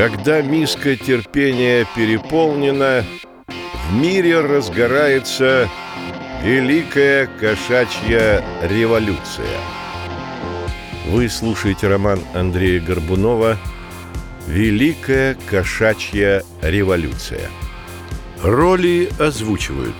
Когда миска терпения переполнена, в мире разгорается великая кошачья революция. Вы слушаете роман Андрея Горбунова «Великая кошачья революция». Роли озвучивают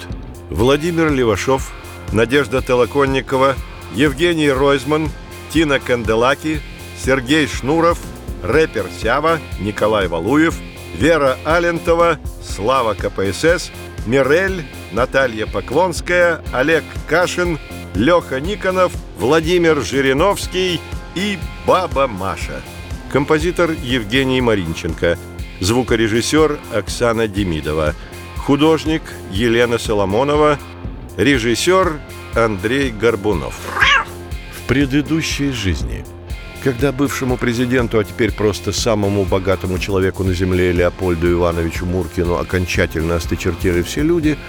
Владимир Левашов, Надежда Толоконникова, Евгений Ройзман, Тина Канделаки, Сергей Шнуров – рэпер Сява, Николай Валуев, Вера Алентова, Слава КПСС, Мирель, Наталья Поклонская, Олег Кашин, Леха Никонов, Владимир Жириновский и Баба Маша. Композитор Евгений Маринченко. Звукорежиссер Оксана Демидова. Художник Елена Соломонова. Режиссер Андрей Горбунов. В предыдущей жизни – когда бывшему президенту, а теперь просто самому богатому человеку на земле Леопольду Ивановичу Муркину окончательно осточертели все люди –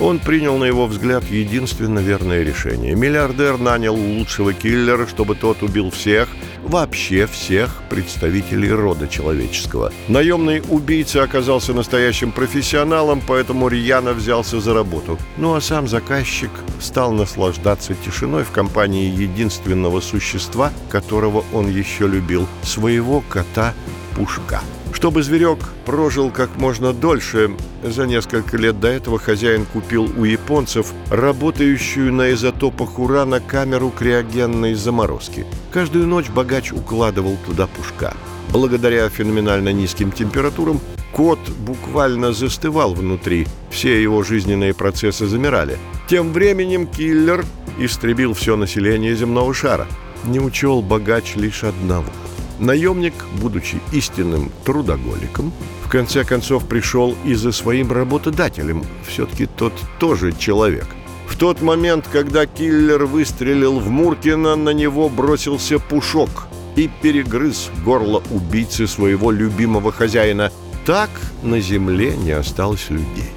он принял, на его взгляд, единственно верное решение. Миллиардер нанял лучшего киллера, чтобы тот убил всех, вообще всех представителей рода человеческого. Наемный убийца оказался настоящим профессионалом, поэтому рьяно взялся за работу. Ну а сам заказчик стал наслаждаться тишиной в компании единственного существа, которого он еще любил – своего кота Пушка. Чтобы зверек прожил как можно дольше, за несколько лет до этого хозяин купил у японцев работающую на изотопах урана камеру криогенной заморозки. Каждую ночь богач укладывал туда пушка. Благодаря феноменально низким температурам кот буквально застывал внутри, все его жизненные процессы замирали. Тем временем киллер истребил все население земного шара. Не учел богач лишь одного – Наемник, будучи истинным трудоголиком, в конце концов пришел и за своим работодателем. Все-таки тот тоже человек. В тот момент, когда киллер выстрелил в Муркина, на него бросился Пушок и перегрыз горло убийцы своего любимого хозяина. Так на земле не осталось людей.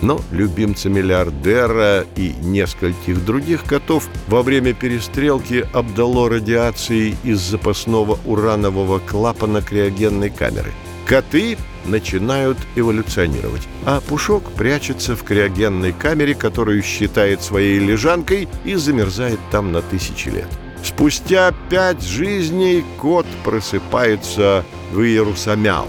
Но любимца миллиардера и нескольких других котов во время перестрелки обдало радиацией из запасного уранового клапана криогенной камеры. Коты начинают эволюционировать, а Пушок прячется в криогенной камере, которую считает своей лежанкой и замерзает там на тысячи лет. Спустя пять жизней кот просыпается в Иерусамяу.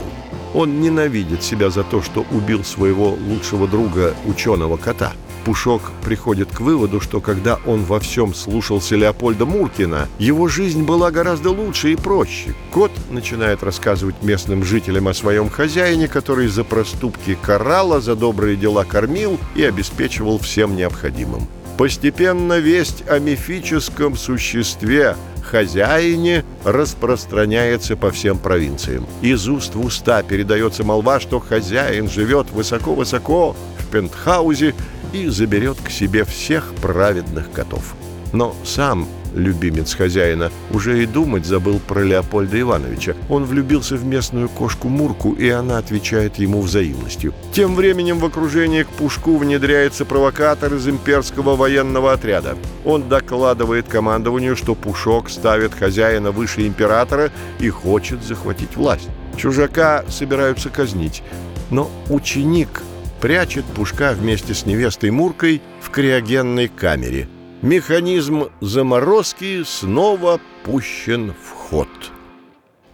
Он ненавидит себя за то, что убил своего лучшего друга, ученого кота. Пушок приходит к выводу, что когда он во всем слушался Леопольда Муркина, его жизнь была гораздо лучше и проще. Кот начинает рассказывать местным жителям о своем хозяине, который за проступки карала, за добрые дела кормил и обеспечивал всем необходимым. Постепенно весть о мифическом существе, хозяине распространяется по всем провинциям. Из уст в уста передается молва, что хозяин живет высоко-высоко в пентхаузе и заберет к себе всех праведных котов. Но сам любимец хозяина, уже и думать забыл про Леопольда Ивановича. Он влюбился в местную кошку Мурку, и она отвечает ему взаимностью. Тем временем в окружении к Пушку внедряется провокатор из имперского военного отряда. Он докладывает командованию, что Пушок ставит хозяина выше императора и хочет захватить власть. Чужака собираются казнить, но ученик прячет Пушка вместе с невестой Муркой в криогенной камере – Механизм заморозки снова пущен в ход.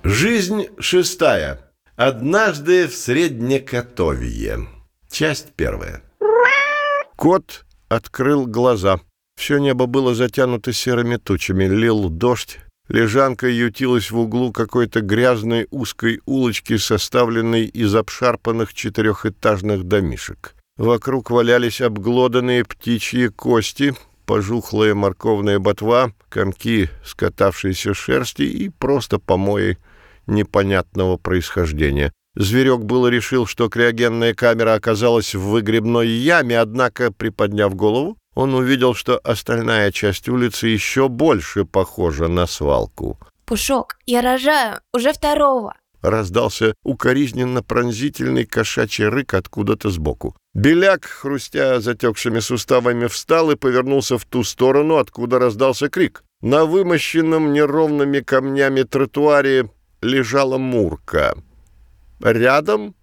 Жизнь шестая. Однажды в Среднекотовье. Часть первая. Кот открыл глаза. Все небо было затянуто серыми тучами. Лил дождь. Лежанка ютилась в углу какой-то грязной узкой улочки, составленной из обшарпанных четырехэтажных домишек. Вокруг валялись обглоданные птичьи кости — пожухлая морковная ботва, комки скатавшейся шерсти и просто помои непонятного происхождения. Зверек было решил, что криогенная камера оказалась в выгребной яме, однако, приподняв голову, он увидел, что остальная часть улицы еще больше похожа на свалку. «Пушок, я рожаю, уже второго!» Раздался укоризненно-пронзительный кошачий рык откуда-то сбоку. Беляк, хрустя затекшими суставами, встал и повернулся в ту сторону, откуда раздался крик. На вымощенном неровными камнями тротуаре лежала Мурка. Рядом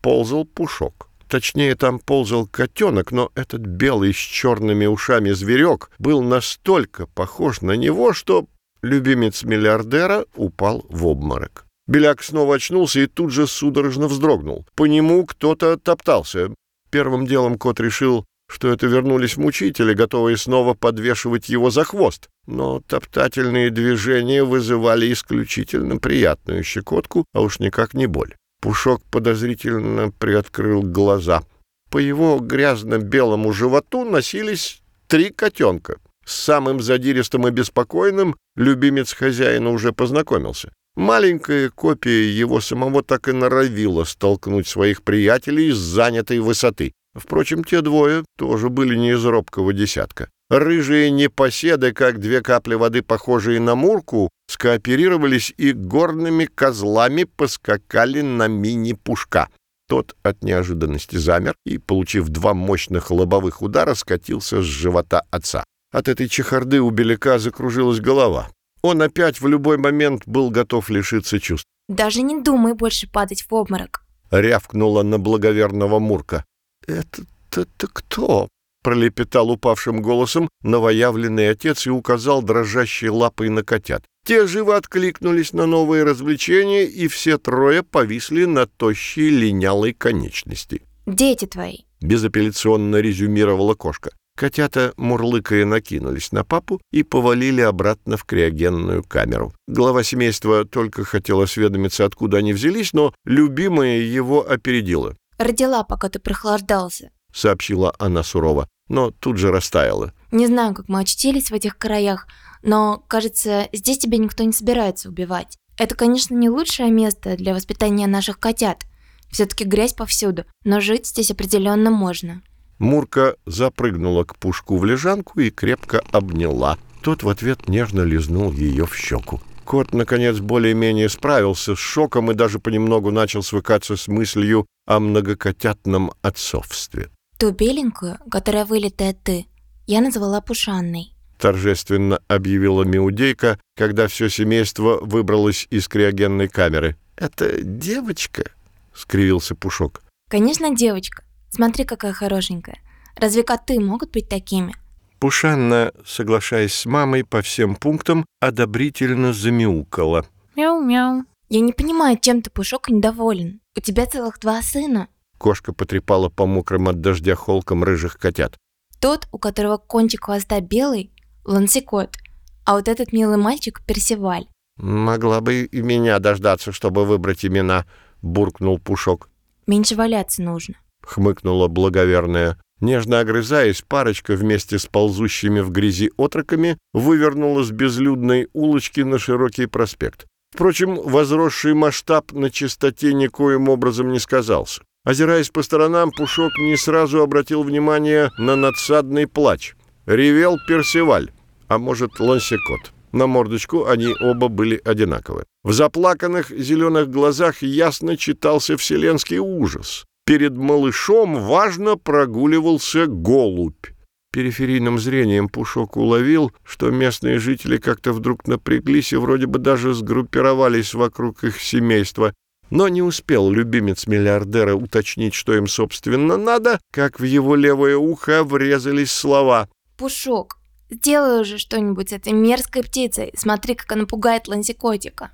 ползал пушок. Точнее, там ползал котенок, но этот белый с черными ушами зверек был настолько похож на него, что любимец миллиардера упал в обморок. Беляк снова очнулся и тут же судорожно вздрогнул. По нему кто-то топтался. Первым делом кот решил, что это вернулись мучители, готовые снова подвешивать его за хвост. Но топтательные движения вызывали исключительно приятную щекотку, а уж никак не боль. Пушок подозрительно приоткрыл глаза. По его грязно-белому животу носились три котенка. С самым задиристым и беспокойным любимец хозяина уже познакомился. Маленькая копия его самого так и норовила столкнуть своих приятелей с занятой высоты. Впрочем, те двое тоже были не из робкого десятка. Рыжие непоседы, как две капли воды, похожие на мурку, скооперировались и горными козлами поскакали на мини-пушка. Тот от неожиданности замер и, получив два мощных лобовых удара, скатился с живота отца. От этой чехарды у Беляка закружилась голова. Он опять в любой момент был готов лишиться чувств. Даже не думай больше падать в обморок. Рявкнула на благоверного Мурка. «Это-то кто?» пролепетал упавшим голосом новоявленный отец и указал дрожащей лапой на котят. Те живо откликнулись на новые развлечения, и все трое повисли на тощей линялой конечности. «Дети твои!» — безапелляционно резюмировала кошка. Котята, мурлыкая, накинулись на папу и повалили обратно в криогенную камеру. Глава семейства только хотел осведомиться, откуда они взялись, но любимая его опередила. «Родила, пока ты прохлаждался», — сообщила она сурово, но тут же растаяла. «Не знаю, как мы очутились в этих краях, но, кажется, здесь тебя никто не собирается убивать. Это, конечно, не лучшее место для воспитания наших котят. Все-таки грязь повсюду, но жить здесь определенно можно». Мурка запрыгнула к пушку в лежанку и крепко обняла. Тот в ответ нежно лизнул ее в щеку. Кот, наконец, более-менее справился с шоком и даже понемногу начал свыкаться с мыслью о многокотятном отцовстве. Ту беленькую, которая вылитая ты, я назвала Пушанной. Торжественно объявила Миудейка, когда все семейство выбралось из криогенной камеры. «Это девочка?» — скривился Пушок. «Конечно, девочка. Смотри, какая хорошенькая. Разве коты могут быть такими?» Пушанна, соглашаясь с мамой по всем пунктам, одобрительно замяукала. «Мяу-мяу». «Я не понимаю, чем ты, Пушок, недоволен. У тебя целых два сына». Кошка потрепала по мокрым от дождя холкам рыжих котят. Тот, у которого кончик хвоста белый, лансикот, а вот этот милый мальчик — персиваль. «Могла бы и меня дождаться, чтобы выбрать имена», — буркнул Пушок. «Меньше валяться нужно». — хмыкнула благоверная. Нежно огрызаясь, парочка вместе с ползущими в грязи отроками вывернула с безлюдной улочки на широкий проспект. Впрочем, возросший масштаб на чистоте никоим образом не сказался. Озираясь по сторонам, Пушок не сразу обратил внимание на надсадный плач. Ревел Персиваль, а может, Лансекот. На мордочку они оба были одинаковы. В заплаканных зеленых глазах ясно читался вселенский ужас перед малышом важно прогуливался голубь. Периферийным зрением Пушок уловил, что местные жители как-то вдруг напряглись и вроде бы даже сгруппировались вокруг их семейства. Но не успел любимец миллиардера уточнить, что им, собственно, надо, как в его левое ухо врезались слова. «Пушок, сделай уже что-нибудь с этой мерзкой птицей. Смотри, как она пугает лансикотика».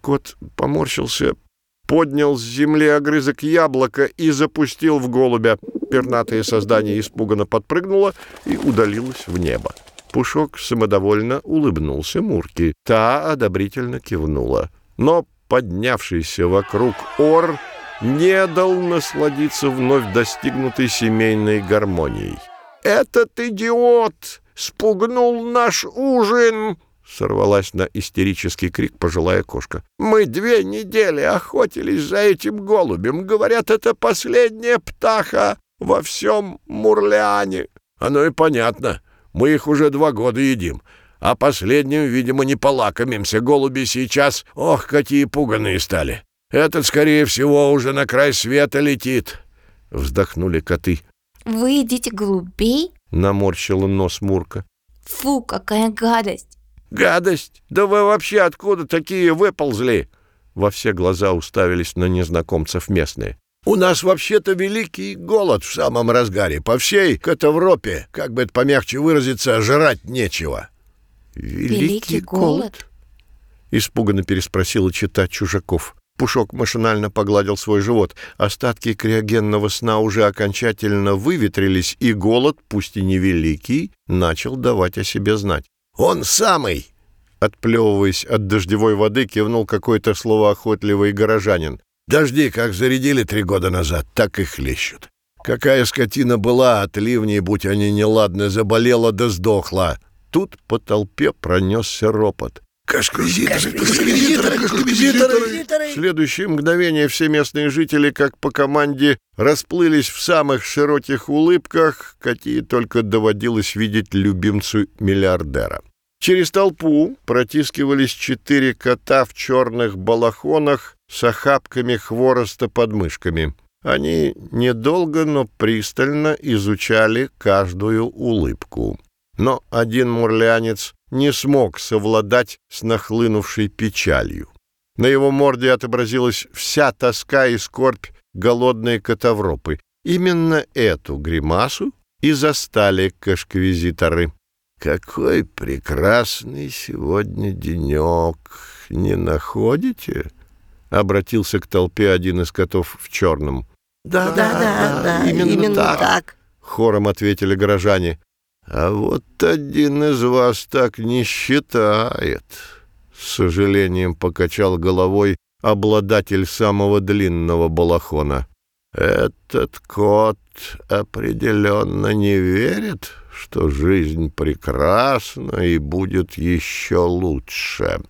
Кот поморщился, поднял с земли огрызок яблока и запустил в голубя. Пернатое создание испуганно подпрыгнуло и удалилось в небо. Пушок самодовольно улыбнулся Мурке. Та одобрительно кивнула. Но поднявшийся вокруг ор не дал насладиться вновь достигнутой семейной гармонией. «Этот идиот спугнул наш ужин!» Сорвалась на истерический крик пожилая кошка. «Мы две недели охотились за этим голубем. Говорят, это последняя птаха во всем Мурляне». «Оно и понятно. Мы их уже два года едим. А последним, видимо, не полакомимся. Голуби сейчас, ох, какие пуганые стали. Этот, скорее всего, уже на край света летит». Вздохнули коты. «Вы едите голубей?» — наморщила нос Мурка. «Фу, какая гадость!» «Гадость! Да вы вообще откуда такие выползли?» во все глаза уставились на незнакомцев местные. У нас вообще-то великий голод в самом разгаре. По всей Катавропе, как бы это помягче выразиться, жрать нечего. Великий, великий голод? Испуганно переспросила чита чужаков. Пушок машинально погладил свой живот. Остатки криогенного сна уже окончательно выветрились, и голод, пусть и невеликий, начал давать о себе знать. «Он самый!» Отплевываясь от дождевой воды, кивнул какой-то словоохотливый горожанин. «Дожди, как зарядили три года назад, так и хлещут. Какая скотина была, от ливней, будь они неладны, заболела да сдохла!» Тут по толпе пронесся ропот. Кашквизиторы, кашквизиторы, кашквизиторы. В следующее мгновение все местные жители, как по команде, расплылись в самых широких улыбках, какие только доводилось видеть любимцу миллиардера. Через толпу протискивались четыре кота в черных балахонах с охапками хвороста под мышками. Они недолго, но пристально изучали каждую улыбку. Но один мурлянец не смог совладать с нахлынувшей печалью. На его морде отобразилась вся тоска и скорбь голодной Котовропы. Именно эту гримасу и застали кашквизиторы. «Какой прекрасный сегодня денек! Не находите?» — обратился к толпе один из котов в черном. «Да, да, да, да, именно, именно так. так!» — хором ответили горожане. А вот один из вас так не считает. С сожалением покачал головой обладатель самого длинного балахона. Этот кот определенно не верит, что жизнь прекрасна и будет еще лучше.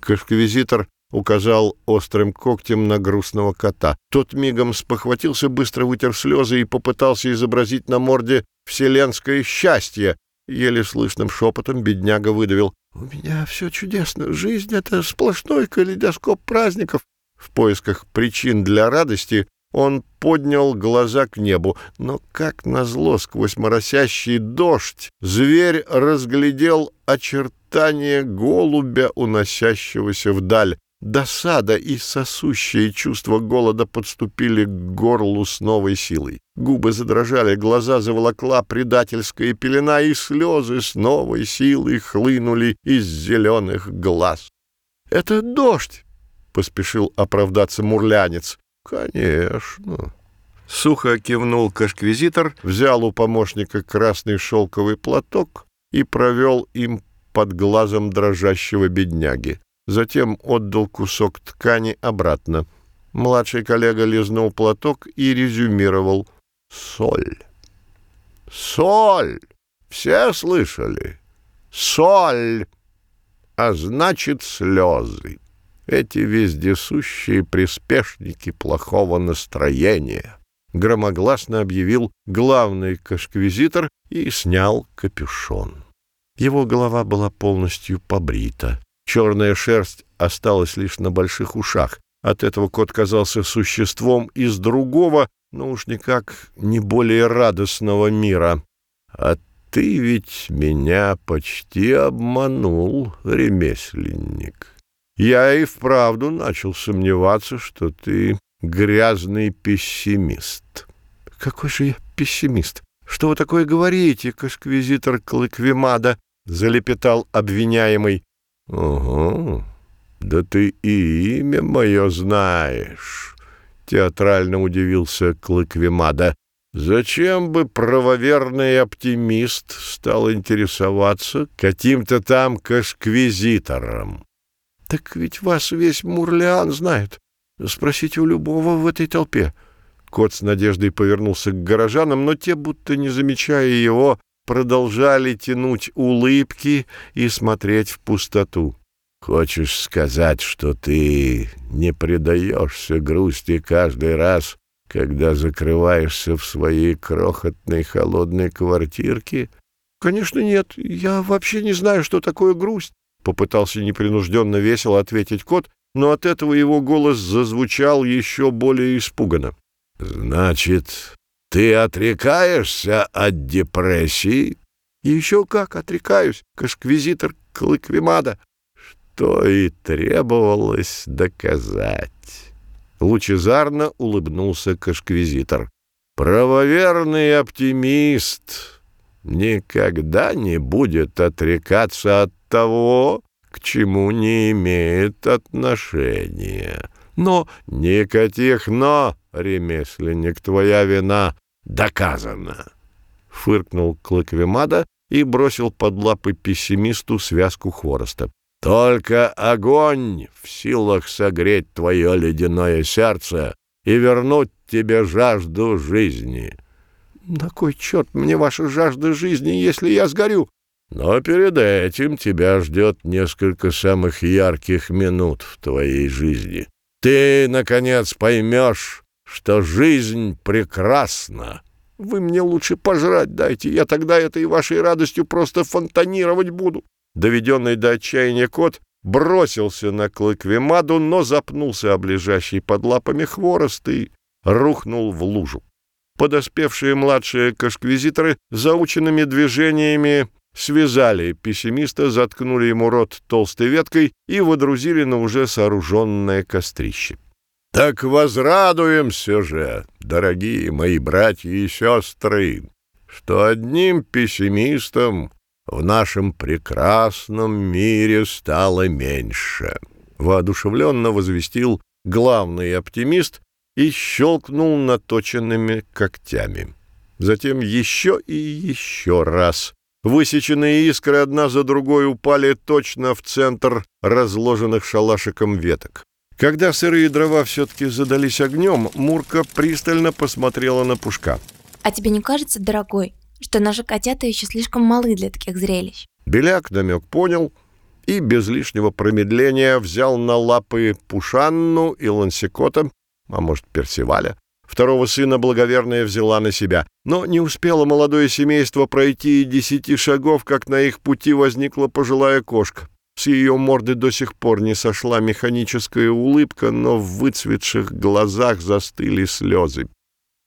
Кашквизитор указал острым когтем на грустного кота. Тот мигом спохватился, быстро вытер слезы и попытался изобразить на морде вселенское счастье. Еле слышным шепотом бедняга выдавил. «У меня все чудесно. Жизнь — это сплошной калейдоскоп праздников». В поисках причин для радости он поднял глаза к небу, но, как назло, сквозь моросящий дождь, зверь разглядел очертания голубя, уносящегося вдаль. Досада и сосущее чувство голода подступили к горлу с новой силой. Губы задрожали, глаза заволокла предательская пелена, и слезы с новой силой хлынули из зеленых глаз. — Это дождь! — поспешил оправдаться мурлянец. — Конечно. Сухо кивнул кашквизитор, взял у помощника красный шелковый платок и провел им под глазом дрожащего бедняги затем отдал кусок ткани обратно. Младший коллега лизнул платок и резюмировал «Соль». «Соль! Все слышали? Соль! А значит, слезы. Эти вездесущие приспешники плохого настроения» громогласно объявил главный кашквизитор и снял капюшон. Его голова была полностью побрита. Черная шерсть осталась лишь на больших ушах. От этого кот казался существом из другого, но уж никак не более радостного мира. А ты ведь меня почти обманул, ремесленник. Я и вправду начал сомневаться, что ты грязный пессимист. Какой же я пессимист? Что вы такое говорите, кашквизитор Клыквимада? Залепетал обвиняемый. «Угу, да ты и имя мое знаешь», — театрально удивился Клыквимада. «Зачем бы правоверный оптимист стал интересоваться каким-то там кашквизитором?» «Так ведь вас весь Мурлиан знает. Спросите у любого в этой толпе». Кот с надеждой повернулся к горожанам, но те, будто не замечая его, продолжали тянуть улыбки и смотреть в пустоту. «Хочешь сказать, что ты не предаешься грусти каждый раз, когда закрываешься в своей крохотной холодной квартирке?» «Конечно нет. Я вообще не знаю, что такое грусть», — попытался непринужденно весело ответить кот, но от этого его голос зазвучал еще более испуганно. «Значит, ты отрекаешься от депрессии? Еще как отрекаюсь, кашквизитор Клыквимада. что и требовалось доказать. Лучезарно улыбнулся кашквизитор. Правоверный оптимист никогда не будет отрекаться от того, к чему не имеет отношения. Но никаких «но», ремесленник, твоя вина доказана. Фыркнул Клыквемада и бросил под лапы пессимисту связку хвороста. Только огонь в силах согреть твое ледяное сердце и вернуть тебе жажду жизни. На кой черт мне ваша жажда жизни, если я сгорю? Но перед этим тебя ждет несколько самых ярких минут в твоей жизни. Ты, наконец, поймешь, что жизнь прекрасна. Вы мне лучше пожрать дайте, я тогда этой вашей радостью просто фонтанировать буду. Доведенный до отчаяния кот бросился на клыквемаду, но запнулся об лежащий под лапами хворост и рухнул в лужу. Подоспевшие младшие кашквизиторы заученными движениями связали пессимиста, заткнули ему рот толстой веткой и водрузили на уже сооруженное кострище. «Так возрадуемся же, дорогие мои братья и сестры, что одним пессимистом в нашем прекрасном мире стало меньше», — воодушевленно возвестил главный оптимист и щелкнул наточенными когтями. Затем еще и еще раз Высеченные искры одна за другой упали точно в центр разложенных шалашиком веток. Когда сырые дрова все-таки задались огнем, Мурка пристально посмотрела на Пушка. «А тебе не кажется, дорогой, что наши котята еще слишком малы для таких зрелищ?» Беляк намек понял и без лишнего промедления взял на лапы Пушанну и Лансикота, а может, Персиваля, Второго сына благоверная взяла на себя. Но не успело молодое семейство пройти и десяти шагов, как на их пути возникла пожилая кошка. С ее морды до сих пор не сошла механическая улыбка, но в выцветших глазах застыли слезы.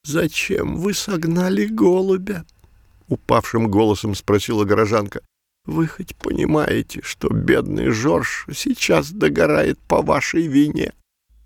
«Зачем вы согнали голубя?» — упавшим голосом спросила горожанка. «Вы хоть понимаете, что бедный Жорж сейчас догорает по вашей вине?»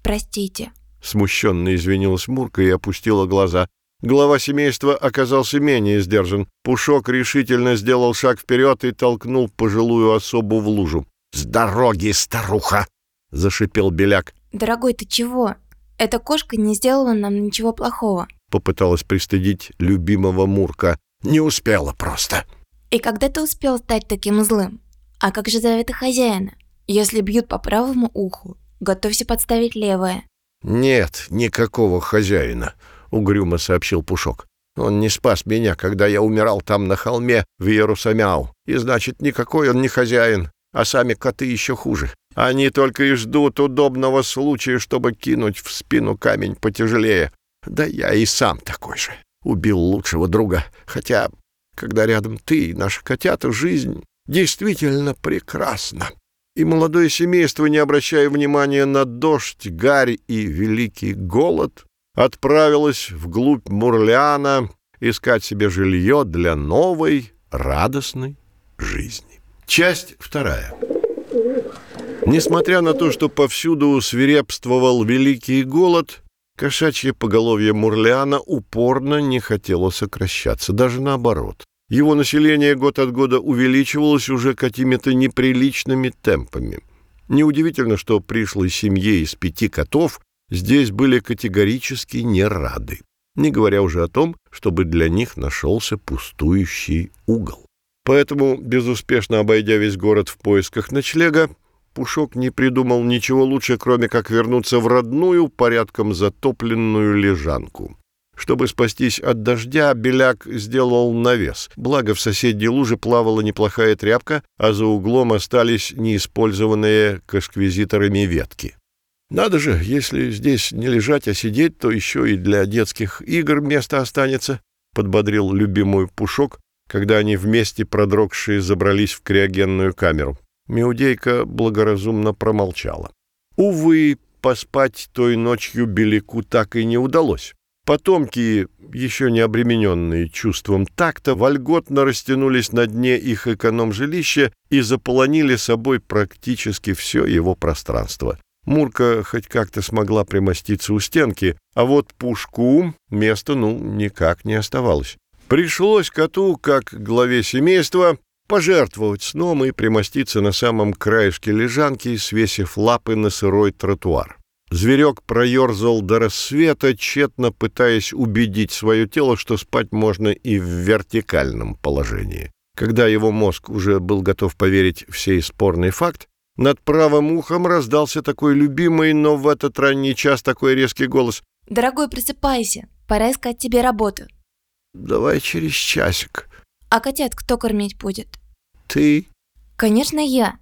«Простите», Смущенно извинилась Мурка и опустила глаза. Глава семейства оказался менее сдержан. Пушок решительно сделал шаг вперед и толкнул пожилую особу в лужу. «С дороги, старуха!» — зашипел Беляк. «Дорогой, ты чего? Эта кошка не сделала нам ничего плохого». Попыталась пристыдить любимого Мурка. «Не успела просто». «И когда ты успел стать таким злым? А как же заветы хозяина? Если бьют по правому уху, готовься подставить левое». «Нет никакого хозяина», — угрюмо сообщил Пушок. «Он не спас меня, когда я умирал там на холме в Иерусамяу. И значит, никакой он не хозяин, а сами коты еще хуже. Они только и ждут удобного случая, чтобы кинуть в спину камень потяжелее. Да я и сам такой же. Убил лучшего друга. Хотя, когда рядом ты и наши котята, жизнь действительно прекрасна» и молодое семейство, не обращая внимания на дождь, гарь и великий голод, отправилось вглубь Мурлиана искать себе жилье для новой, радостной жизни. Часть вторая. Несмотря на то, что повсюду свирепствовал великий голод, кошачье поголовье Мурлиана упорно не хотело сокращаться, даже наоборот. Его население год от года увеличивалось уже какими-то неприличными темпами. Неудивительно, что пришлой семье из пяти котов здесь были категорически не рады, не говоря уже о том, чтобы для них нашелся пустующий угол. Поэтому, безуспешно обойдя весь город в поисках ночлега, Пушок не придумал ничего лучше, кроме как вернуться в родную, порядком затопленную лежанку. Чтобы спастись от дождя, Беляк сделал навес. Благо, в соседней луже плавала неплохая тряпка, а за углом остались неиспользованные кашквизиторами ветки. Надо же, если здесь не лежать, а сидеть, то еще и для детских игр место останется, — подбодрил любимую Пушок, когда они вместе продрогшие забрались в криогенную камеру. Меудейка благоразумно промолчала. Увы, поспать той ночью Беляку так и не удалось. Потомки, еще не обремененные чувством такта, вольготно растянулись на дне их эконом-жилища и заполонили собой практически все его пространство. Мурка хоть как-то смогла примоститься у стенки, а вот Пушку места, ну, никак не оставалось. Пришлось коту, как главе семейства, пожертвовать сном и примоститься на самом краешке лежанки, свесив лапы на сырой тротуар. Зверек проерзал до рассвета, тщетно пытаясь убедить свое тело, что спать можно и в вертикальном положении. Когда его мозг уже был готов поверить в сей спорный факт, над правым ухом раздался такой любимый, но в этот ранний час такой резкий голос. «Дорогой, просыпайся, пора искать тебе работу». «Давай через часик». «А котят кто кормить будет?» «Ты». «Конечно, я.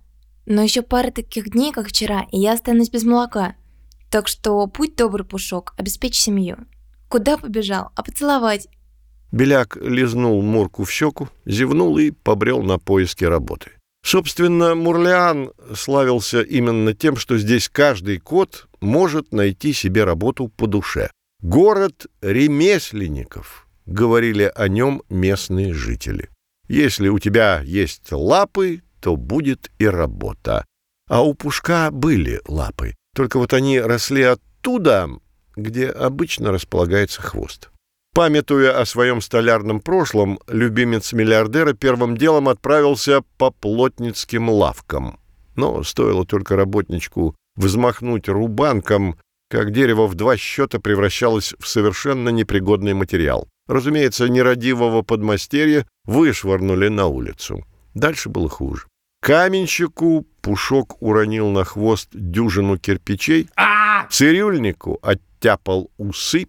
Но еще пара таких дней, как вчера, и я останусь без молока». Так что путь добрый, Пушок, обеспечь семью. Куда побежал? А поцеловать? Беляк лизнул Мурку в щеку, зевнул и побрел на поиски работы. Собственно, Мурлиан славился именно тем, что здесь каждый кот может найти себе работу по душе. «Город ремесленников», — говорили о нем местные жители. «Если у тебя есть лапы, то будет и работа». А у Пушка были лапы. Только вот они росли оттуда, где обычно располагается хвост. Памятуя о своем столярном прошлом, любимец миллиардера первым делом отправился по плотницким лавкам. Но стоило только работничку взмахнуть рубанком, как дерево в два счета превращалось в совершенно непригодный материал. Разумеется, нерадивого подмастерья вышвырнули на улицу. Дальше было хуже. Каменщику Пушок уронил на хвост дюжину кирпичей, а! цирюльнику оттяпал усы,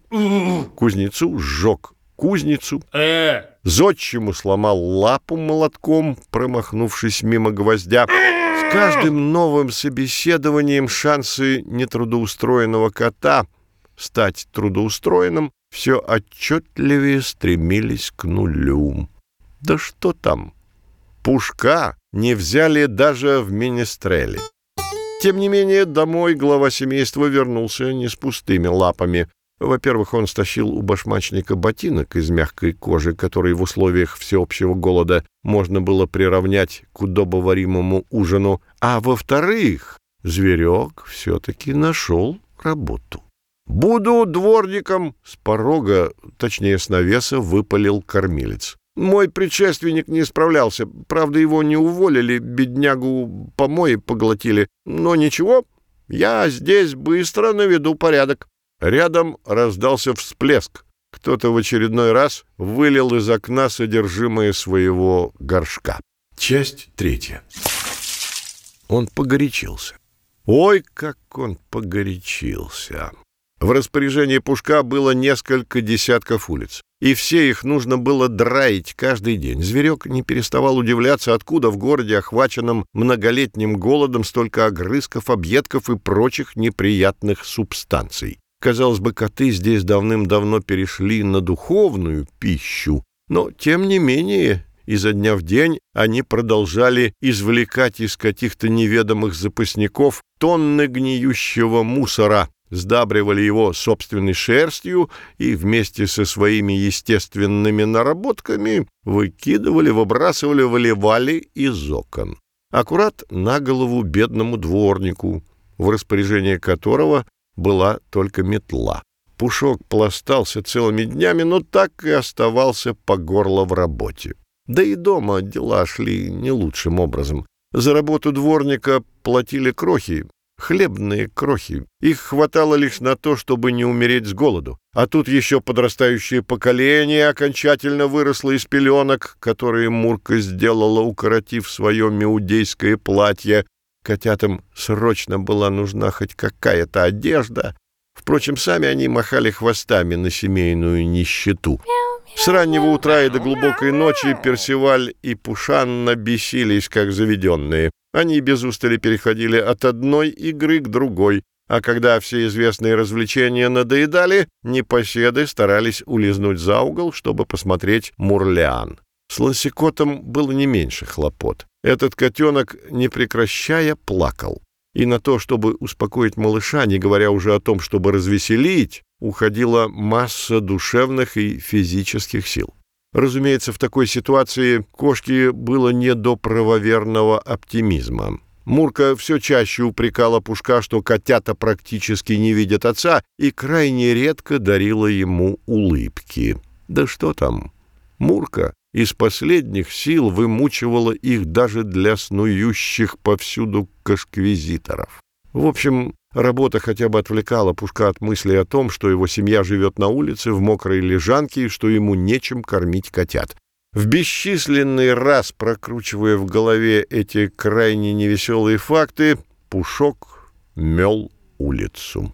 кузнецу сжег кузницу, э! зодчему сломал лапу молотком, промахнувшись мимо гвоздя. С каждым новым собеседованием шансы нетрудоустроенного кота стать трудоустроенным все отчетливее стремились к нулю. Да что там? Пушка не взяли даже в Министрели. Тем не менее, домой глава семейства вернулся не с пустыми лапами. Во-первых, он стащил у башмачника ботинок из мягкой кожи, который в условиях всеобщего голода можно было приравнять к удобоваримому ужину. А во-вторых, зверек все-таки нашел работу. «Буду дворником!» — с порога, точнее с навеса, выпалил кормилец. Мой предшественник не справлялся. Правда, его не уволили, беднягу помои поглотили. Но ничего, я здесь быстро наведу порядок. Рядом раздался всплеск. Кто-то в очередной раз вылил из окна содержимое своего горшка. Часть третья. Он погорячился. Ой, как он погорячился. В распоряжении Пушка было несколько десятков улиц и все их нужно было драить каждый день. Зверек не переставал удивляться, откуда в городе, охваченном многолетним голодом, столько огрызков, объедков и прочих неприятных субстанций. Казалось бы, коты здесь давным-давно перешли на духовную пищу, но, тем не менее, изо дня в день они продолжали извлекать из каких-то неведомых запасников тонны гниющего мусора, сдабривали его собственной шерстью и вместе со своими естественными наработками выкидывали, выбрасывали, выливали из окон. Аккурат на голову бедному дворнику, в распоряжении которого была только метла. Пушок пластался целыми днями, но так и оставался по горло в работе. Да и дома дела шли не лучшим образом. За работу дворника платили крохи, Хлебные крохи. Их хватало лишь на то, чтобы не умереть с голоду. А тут еще подрастающее поколение окончательно выросло из пеленок, которые Мурка сделала, укоротив свое меудейское платье. Котятам срочно была нужна хоть какая-то одежда. Впрочем, сами они махали хвостами на семейную нищету. С раннего утра и до глубокой ночи Персиваль и Пушанна бесились, как заведенные. Они без устали переходили от одной игры к другой, а когда все известные развлечения надоедали, непоседы старались улизнуть за угол, чтобы посмотреть «Мурлиан». С Лансикотом было не меньше хлопот. Этот котенок, не прекращая, плакал. И на то, чтобы успокоить малыша, не говоря уже о том, чтобы развеселить, уходила масса душевных и физических сил. Разумеется, в такой ситуации кошке было не до правоверного оптимизма. Мурка все чаще упрекала Пушка, что котята практически не видят отца, и крайне редко дарила ему улыбки. Да что там? Мурка из последних сил вымучивала их даже для снующих повсюду кашквизиторов. В общем, работа хотя бы отвлекала Пушка от мысли о том, что его семья живет на улице в мокрой лежанке и что ему нечем кормить котят. В бесчисленный раз прокручивая в голове эти крайне невеселые факты, Пушок мел улицу.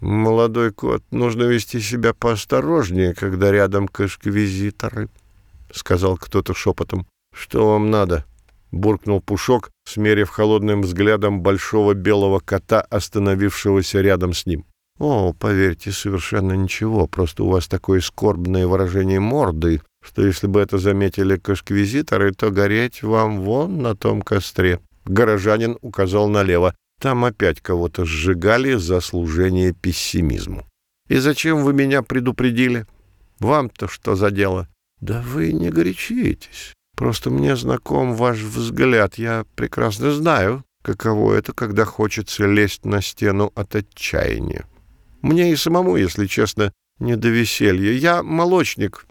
«Молодой кот, нужно вести себя поосторожнее, когда рядом кашквизиторы», — сказал кто-то шепотом. «Что вам надо?» Буркнул Пушок, смерив холодным взглядом большого белого кота, остановившегося рядом с ним. «О, поверьте, совершенно ничего, просто у вас такое скорбное выражение морды, что если бы это заметили кашквизиторы, то гореть вам вон на том костре». Горожанин указал налево. Там опять кого-то сжигали за служение пессимизму. «И зачем вы меня предупредили? Вам-то что за дело?» «Да вы не горячитесь. Просто мне знаком ваш взгляд. Я прекрасно знаю, каково это, когда хочется лезть на стену от отчаяния. Мне и самому, если честно, не до веселья. Я молочник,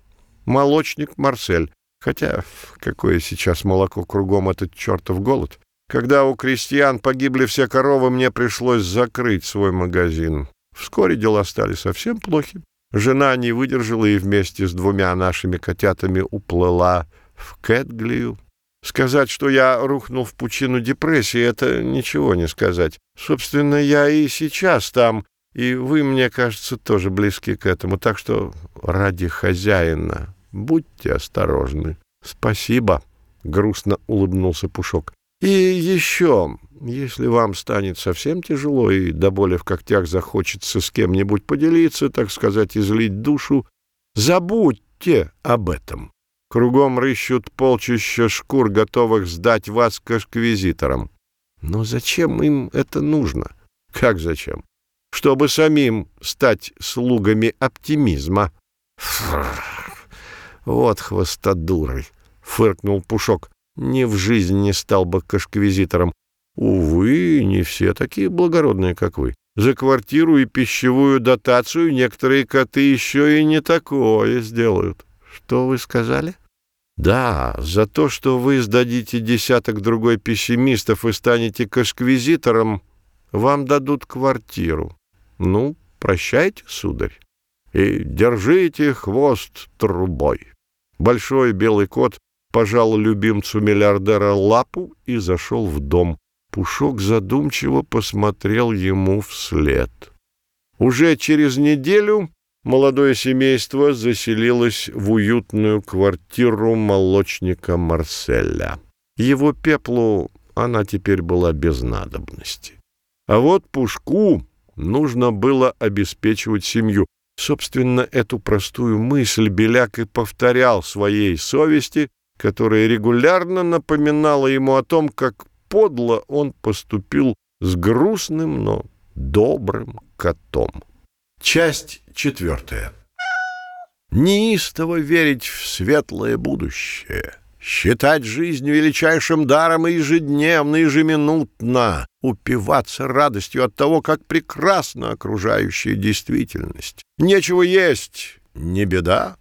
молочник Марсель. Хотя какое сейчас молоко кругом этот чертов голод. Когда у крестьян погибли все коровы, мне пришлось закрыть свой магазин. Вскоре дела стали совсем плохи. Жена не выдержала и вместе с двумя нашими котятами уплыла в Кэтглию. Сказать, что я рухнул в пучину депрессии, это ничего не сказать. Собственно, я и сейчас там, и вы, мне кажется, тоже близки к этому. Так что ради хозяина будьте осторожны. Спасибо, — грустно улыбнулся Пушок. И еще, если вам станет совсем тяжело и до боли в когтях захочется с кем-нибудь поделиться, так сказать, излить душу, забудьте об этом. Кругом рыщут полчища шкур, готовых сдать вас к эквизиторам. Но зачем им это нужно? Как зачем? Чтобы самим стать слугами оптимизма. Фррр. Вот хвостодуры, — фыркнул Пушок. Ни в жизнь не стал бы кашквизитором. Увы, не все такие благородные, как вы. За квартиру и пищевую дотацию некоторые коты еще и не такое сделают. Что вы сказали? Да, за то, что вы сдадите десяток другой пессимистов и станете кашквизитором, вам дадут квартиру. Ну, прощайте, сударь, и держите хвост трубой. Большой белый кот пожал любимцу миллиардера лапу и зашел в дом. Пушок задумчиво посмотрел ему вслед. Уже через неделю молодое семейство заселилось в уютную квартиру молочника Марселя. Его пеплу она теперь была без надобности. А вот Пушку нужно было обеспечивать семью. Собственно, эту простую мысль Беляк и повторял своей совести, которая регулярно напоминала ему о том, как подло он поступил с грустным, но добрым котом. Часть четвертая. Неистово верить в светлое будущее, считать жизнь величайшим даром и ежедневно, ежеминутно упиваться радостью от того, как прекрасна окружающая действительность. Нечего есть, не беда.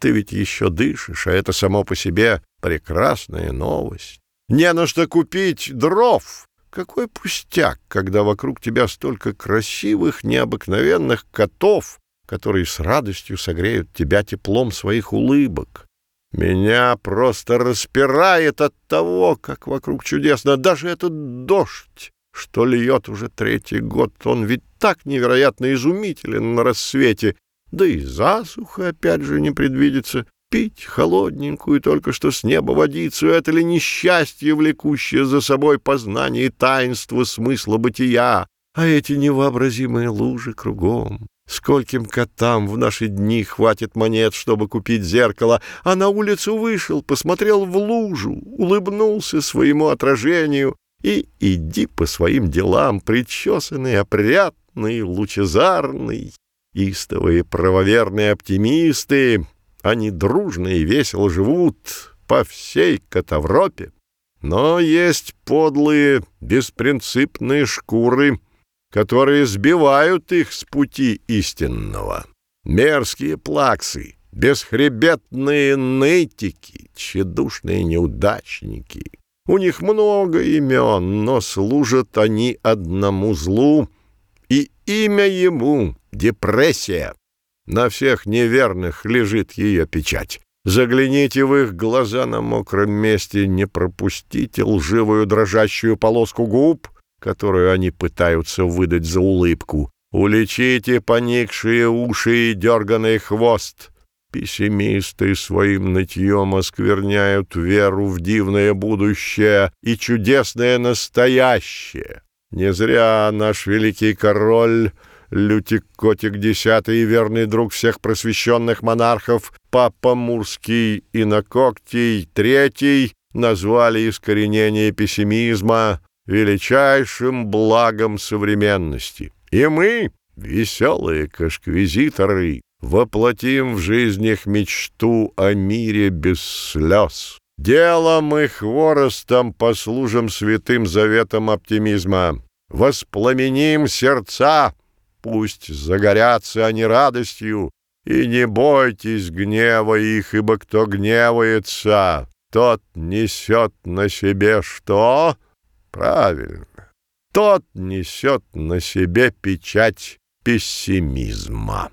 Ты ведь еще дышишь, а это само по себе прекрасная новость. Не на что купить дров, какой пустяк, когда вокруг тебя столько красивых, необыкновенных котов, которые с радостью согреют тебя теплом своих улыбок. Меня просто распирает от того, как вокруг чудесно. Даже этот дождь, что льет уже третий год, он ведь так невероятно изумителен на рассвете. Да и засуха опять же не предвидится. Пить холодненькую только что с неба водицу — это ли несчастье, влекущее за собой познание и таинство смысла бытия? А эти невообразимые лужи кругом. Скольким котам в наши дни хватит монет, чтобы купить зеркало, а на улицу вышел, посмотрел в лужу, улыбнулся своему отражению и иди по своим делам, причесанный, опрятный, лучезарный. Истовые правоверные оптимисты, они дружно и весело живут по всей Катавропе. Но есть подлые, беспринципные шкуры, которые сбивают их с пути истинного. Мерзкие плаксы, бесхребетные нытики, тщедушные неудачники. У них много имен, но служат они одному злу, и имя ему — депрессия. На всех неверных лежит ее печать. Загляните в их глаза на мокром месте, не пропустите лживую дрожащую полоску губ, которую они пытаются выдать за улыбку. Улечите поникшие уши и дерганный хвост. Пессимисты своим нытьем оскверняют веру в дивное будущее и чудесное настоящее. Не зря наш великий король Лютик Котик X, верный друг всех просвещенных монархов, Папа Мурский и Накоктий III назвали искоренение пессимизма величайшим благом современности. И мы, веселые кашквизиторы, воплотим в жизнь их мечту о мире без слез. Делом и хворостом послужим святым заветом оптимизма. Воспламеним сердца, пусть загорятся они радостью, и не бойтесь гнева их, ибо кто гневается, тот несет на себе что? Правильно. Тот несет на себе печать пессимизма.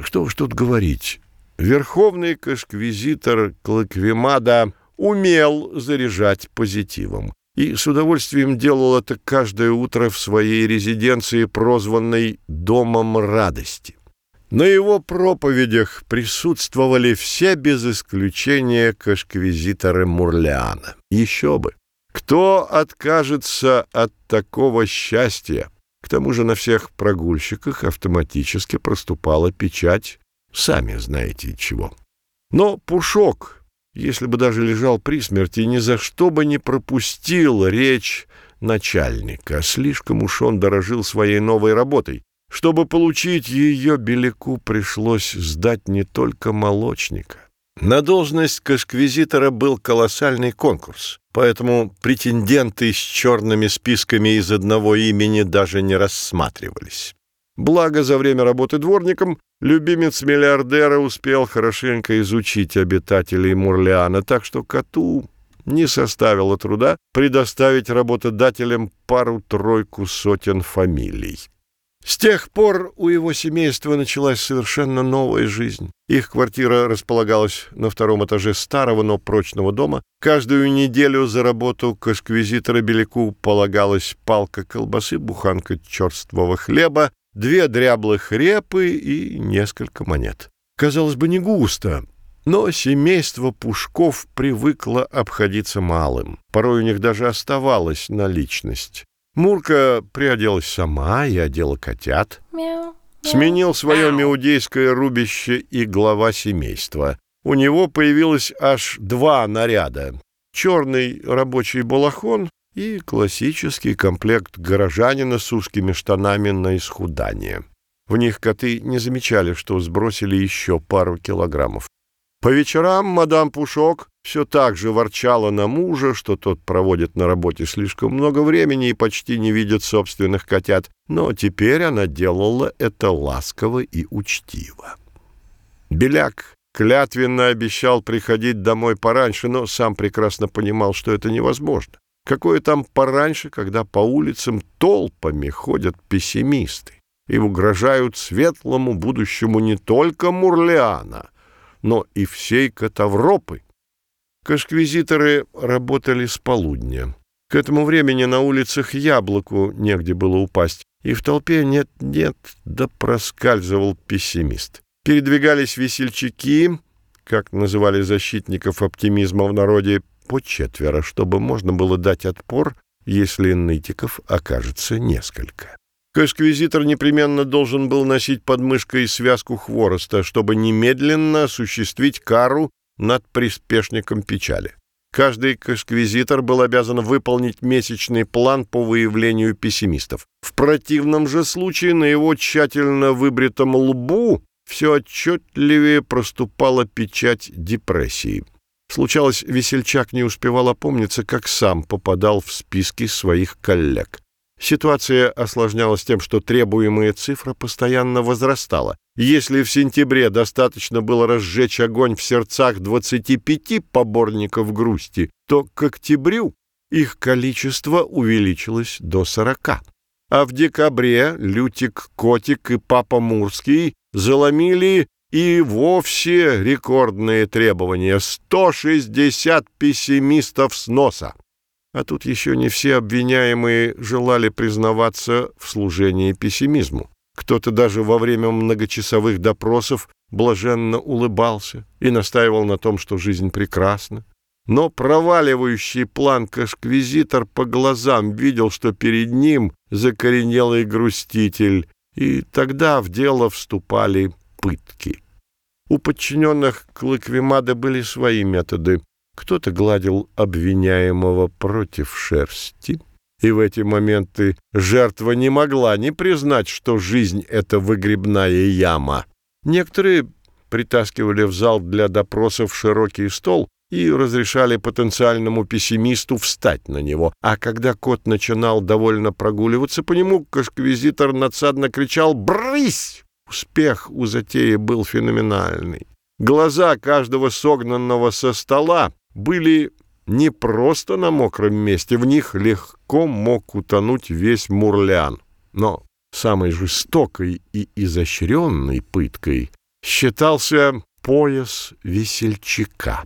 Что уж тут говорить. Верховный кашквизитор Клаквимада умел заряжать позитивом и с удовольствием делал это каждое утро в своей резиденции, прозванной «Домом радости». На его проповедях присутствовали все без исключения кашквизиторы Мурлиана. Еще бы! Кто откажется от такого счастья? К тому же на всех прогульщиках автоматически проступала печать, сами знаете чего. Но Пушок, если бы даже лежал при смерти, ни за что бы не пропустил речь начальника. Слишком уж он дорожил своей новой работой. Чтобы получить ее, Беляку пришлось сдать не только молочника. На должность кашквизитора был колоссальный конкурс, поэтому претенденты с черными списками из одного имени даже не рассматривались. Благо, за время работы дворником любимец миллиардера успел хорошенько изучить обитателей Мурлиана, так что коту не составило труда предоставить работодателям пару-тройку сотен фамилий. С тех пор у его семейства началась совершенно новая жизнь. Их квартира располагалась на втором этаже старого, но прочного дома. Каждую неделю за работу к эксквизитора Беляку полагалась палка колбасы, буханка черствого хлеба, две дряблых репы и несколько монет. Казалось бы, не густо, но семейство Пушков привыкло обходиться малым. Порой у них даже оставалась наличность. Мурка приоделась сама и одела котят. Мяу. Сменил свое мяудейское рубище и глава семейства. У него появилось аж два наряда. Черный рабочий балахон и классический комплект горожанина с узкими штанами на исхудание. В них коты не замечали, что сбросили еще пару килограммов. По вечерам мадам Пушок все так же ворчала на мужа, что тот проводит на работе слишком много времени и почти не видит собственных котят, но теперь она делала это ласково и учтиво. Беляк клятвенно обещал приходить домой пораньше, но сам прекрасно понимал, что это невозможно. Какое там пораньше, когда по улицам толпами ходят пессимисты и угрожают светлому будущему не только Мурлиана — но и всей Катавропы. Кашквизиторы работали с полудня. К этому времени на улицах яблоку негде было упасть, и в толпе нет-нет, да проскальзывал пессимист. Передвигались весельчаки, как называли защитников оптимизма в народе, по четверо, чтобы можно было дать отпор, если нытиков окажется несколько. Кэшквизитор непременно должен был носить под мышкой связку хвороста, чтобы немедленно осуществить кару над приспешником печали. Каждый кашквизитор был обязан выполнить месячный план по выявлению пессимистов. В противном же случае на его тщательно выбритом лбу все отчетливее проступала печать депрессии. Случалось, весельчак не успевал опомниться, как сам попадал в списки своих коллег. Ситуация осложнялась тем, что требуемая цифра постоянно возрастала. Если в сентябре достаточно было разжечь огонь в сердцах 25 поборников грусти, то к октябрю их количество увеличилось до 40. А в декабре Лютик, Котик и Папа Мурский заломили и вовсе рекордные требования — 160 пессимистов с носа. А тут еще не все обвиняемые желали признаваться в служении пессимизму. Кто-то даже во время многочасовых допросов блаженно улыбался и настаивал на том, что жизнь прекрасна. Но проваливающий план кашквизитор по глазам видел, что перед ним закоренелый груститель, и тогда в дело вступали пытки. У подчиненных Клыквимада были свои методы. Кто-то гладил обвиняемого против шерсти, и в эти моменты жертва не могла не признать, что жизнь — это выгребная яма. Некоторые притаскивали в зал для допросов широкий стол и разрешали потенциальному пессимисту встать на него. А когда кот начинал довольно прогуливаться по нему, кашквизитор надсадно кричал «Брысь!». Успех у затеи был феноменальный. Глаза каждого согнанного со стола были не просто на мокром месте, в них легко мог утонуть весь Мурлян. Но самой жестокой и изощренной пыткой считался пояс весельчака,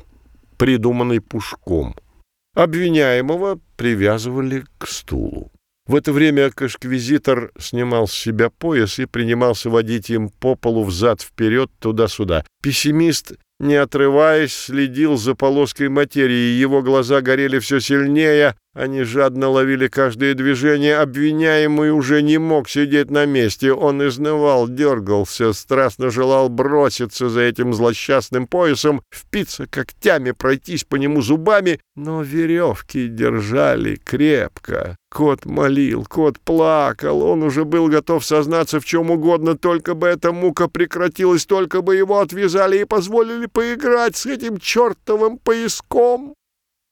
придуманный Пушком. Обвиняемого привязывали к стулу. В это время кашквизитор снимал с себя пояс и принимался водить им по полу взад-вперед, туда-сюда. Пессимист не отрываясь, следил за полоской материи. Его глаза горели все сильнее, они жадно ловили каждое движение. Обвиняемый уже не мог сидеть на месте. Он изнывал, дергался, страстно желал броситься за этим злосчастным поясом, впиться когтями, пройтись по нему зубами, но веревки держали крепко. Кот молил, кот плакал, он уже был готов сознаться в чем угодно, только бы эта мука прекратилась, только бы его отвязали и позволили поиграть с этим чертовым пояском.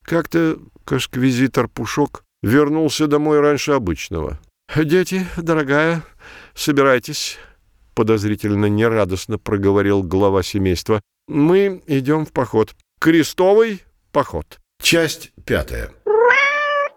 Как-то кашквизитор Пушок вернулся домой раньше обычного. «Дети, дорогая, собирайтесь», — подозрительно нерадостно проговорил глава семейства. «Мы идем в поход. Крестовый поход». Часть пятая.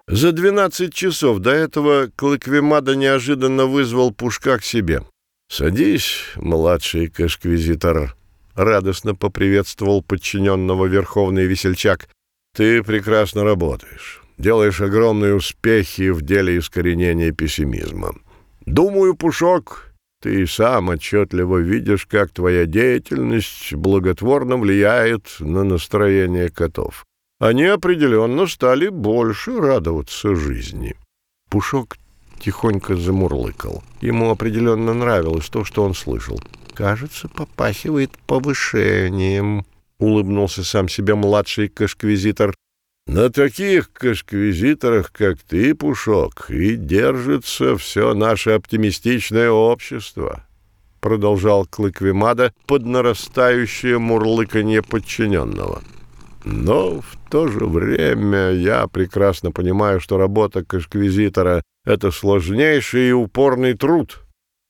За двенадцать часов до этого Клыквимада неожиданно вызвал Пушка к себе. «Садись, младший кашквизитор», — радостно поприветствовал подчиненного верховный весельчак. «Ты прекрасно работаешь, делаешь огромные успехи в деле искоренения пессимизма. Думаю, Пушок, ты сам отчетливо видишь, как твоя деятельность благотворно влияет на настроение котов. Они определенно стали больше радоваться жизни». Пушок тихонько замурлыкал. Ему определенно нравилось то, что он слышал. «Кажется, попахивает повышением», — улыбнулся сам себе младший кашквизитор. «На таких кашквизиторах, как ты, Пушок, и держится все наше оптимистичное общество», — продолжал Клыквимада под нарастающее мурлыканье подчиненного. «Но в то же время я прекрасно понимаю, что работа кашквизитора — это сложнейший и упорный труд».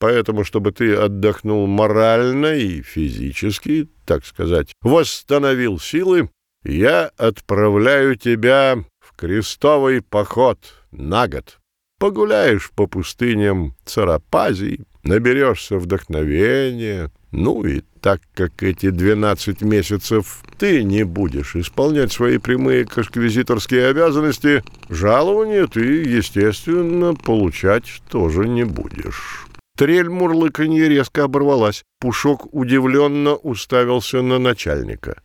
Поэтому, чтобы ты отдохнул морально и физически, так сказать, восстановил силы, я отправляю тебя в крестовый поход на год. Погуляешь по пустыням Царапазии, наберешься вдохновения. Ну и так как эти двенадцать месяцев ты не будешь исполнять свои прямые кашквизиторские обязанности, жалование ты, естественно, получать тоже не будешь. Трель мурлыканье резко оборвалась. Пушок удивленно уставился на начальника.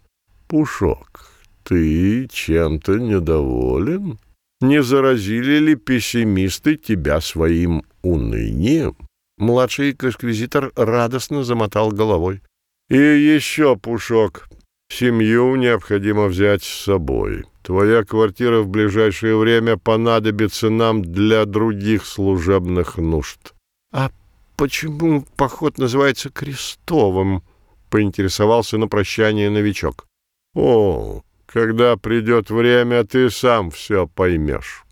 «Пушок, ты чем-то недоволен? Не заразили ли пессимисты тебя своим унынием?» Младший кашквизитор радостно замотал головой. «И еще, Пушок, семью необходимо взять с собой. Твоя квартира в ближайшее время понадобится нам для других служебных нужд. А почему поход называется крестовым? Поинтересовался на прощание новичок. О, когда придет время, ты сам все поймешь.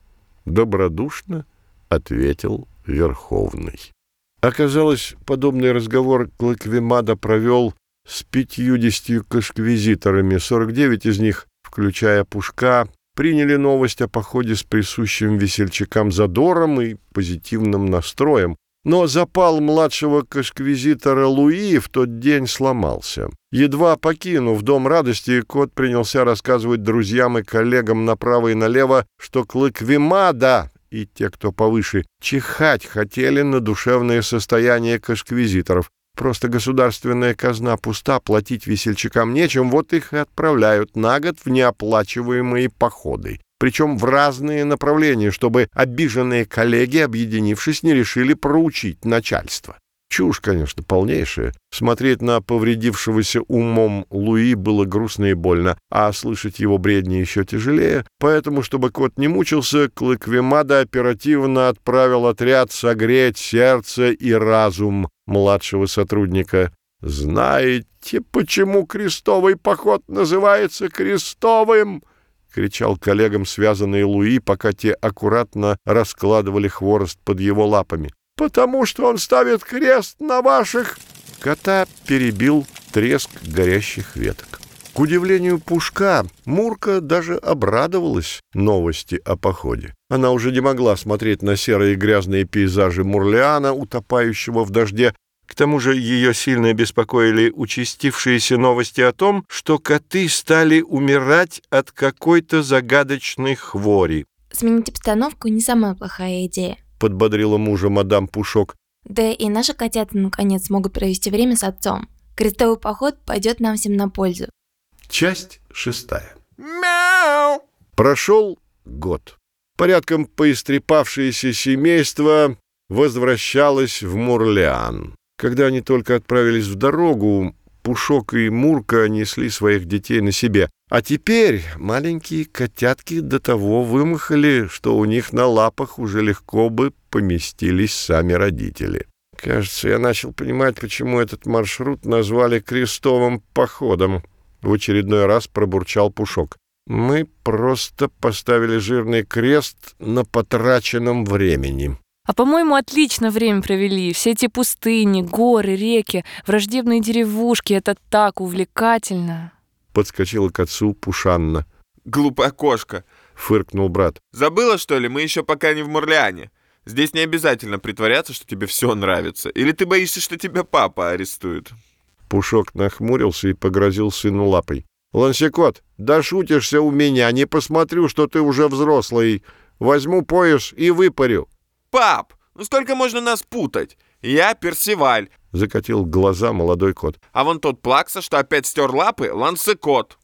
Добродушно ответил Верховный. Оказалось, подобный разговор Клыквимада провел с пятьюдесятью кашквизиторами, 49 из них включая Пушка, приняли новость о походе с присущим весельчакам задором и позитивным настроем. Но запал младшего кашквизитора Луи в тот день сломался. Едва покинув Дом радости, кот принялся рассказывать друзьям и коллегам направо и налево, что Клык Вимада и те, кто повыше, чихать хотели на душевное состояние кашквизиторов, Просто государственная казна пуста, платить весельчакам нечем, вот их и отправляют на год в неоплачиваемые походы. Причем в разные направления, чтобы обиженные коллеги, объединившись, не решили проучить начальство. Чушь, конечно, полнейшая. Смотреть на повредившегося умом Луи было грустно и больно, а слышать его бредни еще тяжелее. Поэтому, чтобы кот не мучился, Клыквимада оперативно отправил отряд согреть сердце и разум младшего сотрудника. «Знаете, почему крестовый поход называется крестовым?» — кричал коллегам связанный Луи, пока те аккуратно раскладывали хворост под его лапами потому что он ставит крест на ваших...» Кота перебил треск горящих веток. К удивлению Пушка, Мурка даже обрадовалась новости о походе. Она уже не могла смотреть на серые грязные пейзажи Мурлиана, утопающего в дожде. К тому же ее сильно беспокоили участившиеся новости о том, что коты стали умирать от какой-то загадочной хвори. Сменить обстановку не самая плохая идея. — подбодрила мужа мадам Пушок. «Да и наши котята, наконец, могут провести время с отцом. Крестовый поход пойдет нам всем на пользу». Часть шестая. Мяу! Прошел год. Порядком поистрепавшееся семейство возвращалось в Мурлеан. Когда они только отправились в дорогу, Пушок и Мурка несли своих детей на себе. А теперь маленькие котятки до того вымахали, что у них на лапах уже легко бы поместились сами родители. Кажется, я начал понимать, почему этот маршрут назвали крестовым походом. В очередной раз пробурчал Пушок. Мы просто поставили жирный крест на потраченном времени. А, по-моему, отлично время провели. Все эти пустыни, горы, реки, враждебные деревушки — это так увлекательно. Подскочила к отцу Пушанна. Глупая кошка. Фыркнул брат. Забыла, что ли? Мы еще пока не в Мурлиане. Здесь не обязательно притворяться, что тебе все нравится. Или ты боишься, что тебя папа арестует? Пушок нахмурился и погрозил сыну лапой. «Лансикот, да шутишься у меня, не посмотрю, что ты уже взрослый. Возьму пояс и выпарю». «Пап, ну сколько можно нас путать? Я Персиваль», — закатил глаза молодой кот. «А вон тот Плакса, что опять стер лапы, Лансекот».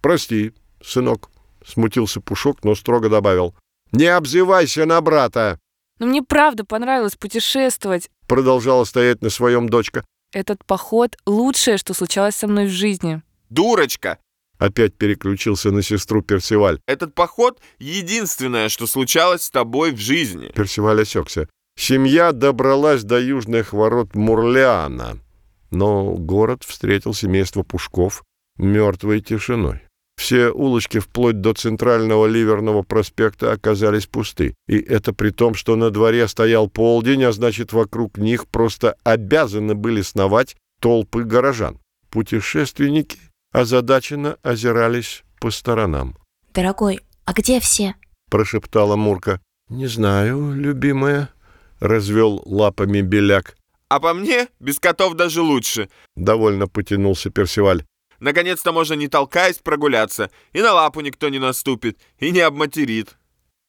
«Прости, сынок», — смутился Пушок, но строго добавил. «Не обзывайся на брата!» Но мне правда понравилось путешествовать. Продолжала стоять на своем дочка. Этот поход — лучшее, что случалось со мной в жизни. «Дурочка! Опять переключился на сестру Персиваль. Этот поход — единственное, что случалось с тобой в жизни. Персиваль осекся. Семья добралась до южных ворот Мурлиана, но город встретил семейство Пушков мертвой тишиной. Все улочки вплоть до центрального Ливерного проспекта оказались пусты. И это при том, что на дворе стоял полдень, а значит, вокруг них просто обязаны были сновать толпы горожан. Путешественники озадаченно озирались по сторонам. «Дорогой, а где все?» — прошептала Мурка. «Не знаю, любимая», — развел лапами Беляк. «А по мне, без котов даже лучше», — довольно потянулся Персиваль. «Наконец-то можно не толкаясь прогуляться, и на лапу никто не наступит, и не обматерит».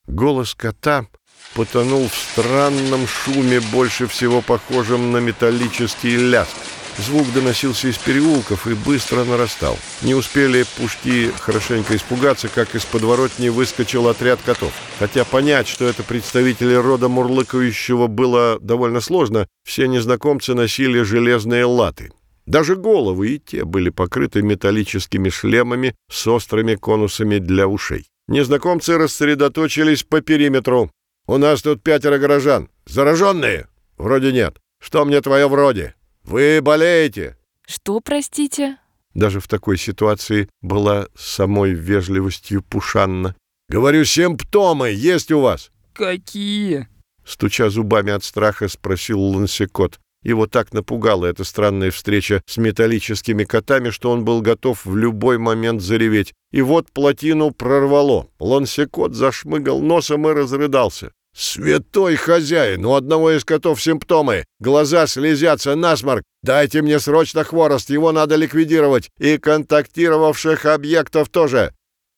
Голос кота потонул в странном шуме, больше всего похожем на металлический ляск. Звук доносился из переулков и быстро нарастал. Не успели пушки хорошенько испугаться, как из подворотни выскочил отряд котов. Хотя понять, что это представители рода мурлыкающего, было довольно сложно, все незнакомцы носили железные латы. Даже головы и те были покрыты металлическими шлемами с острыми конусами для ушей. Незнакомцы рассредоточились по периметру. «У нас тут пятеро горожан. Зараженные?» «Вроде нет. Что мне твое вроде? Вы болеете?» Что, простите? Даже в такой ситуации была самой вежливостью Пушанна. «Говорю, симптомы есть у вас?» Какие? Стуча зубами от страха, спросил Лансекот. Его так напугала эта странная встреча с металлическими котами, что он был готов в любой момент зареветь. И вот плотину прорвало. Лансекот зашмыгал носом и разрыдался. «Святой хозяин! У одного из котов симптомы. Глаза слезятся, насморк. Дайте мне срочно хворост, его надо ликвидировать. И контактировавших объектов тоже».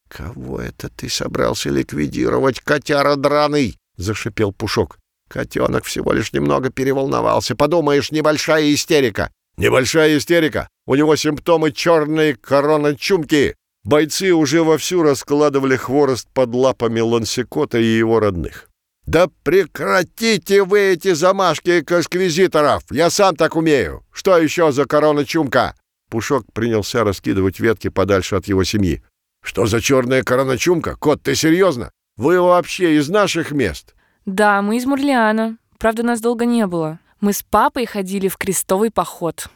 «Кого это ты собрался ликвидировать, котяра драный?» — зашипел Пушок. Котенок всего лишь немного переволновался. Подумаешь, небольшая истерика. Небольшая истерика. У него симптомы черной короночумки. Бойцы уже вовсю раскладывали хворост под лапами Лансикота и его родных. «Да прекратите вы эти замашки кашквизиторов! Я сам так умею! Что еще за корона-чумка?» Пушок принялся раскидывать ветки подальше от его семьи. «Что за черная корона-чумка? Кот, ты серьезно? Вы вообще из наших мест?» Да, мы из Мурлиана. Правда, нас долго не было. Мы с папой ходили в крестовый поход.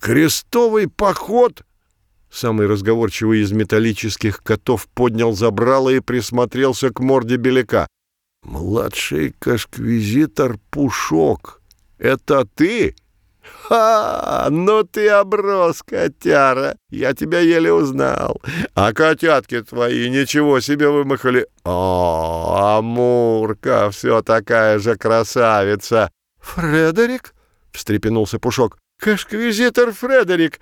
«Крестовый поход?» Самый разговорчивый из металлических котов поднял забрало и присмотрелся к морде беляка. «Младший кашквизитор Пушок, это ты?» «Ха! Ну ты оброс, котяра! Я тебя еле узнал. А котятки твои ничего себе вымахали. О, Амурка, все такая же красавица!» «Фредерик?» — встрепенулся Пушок. «Кашквизитор Фредерик!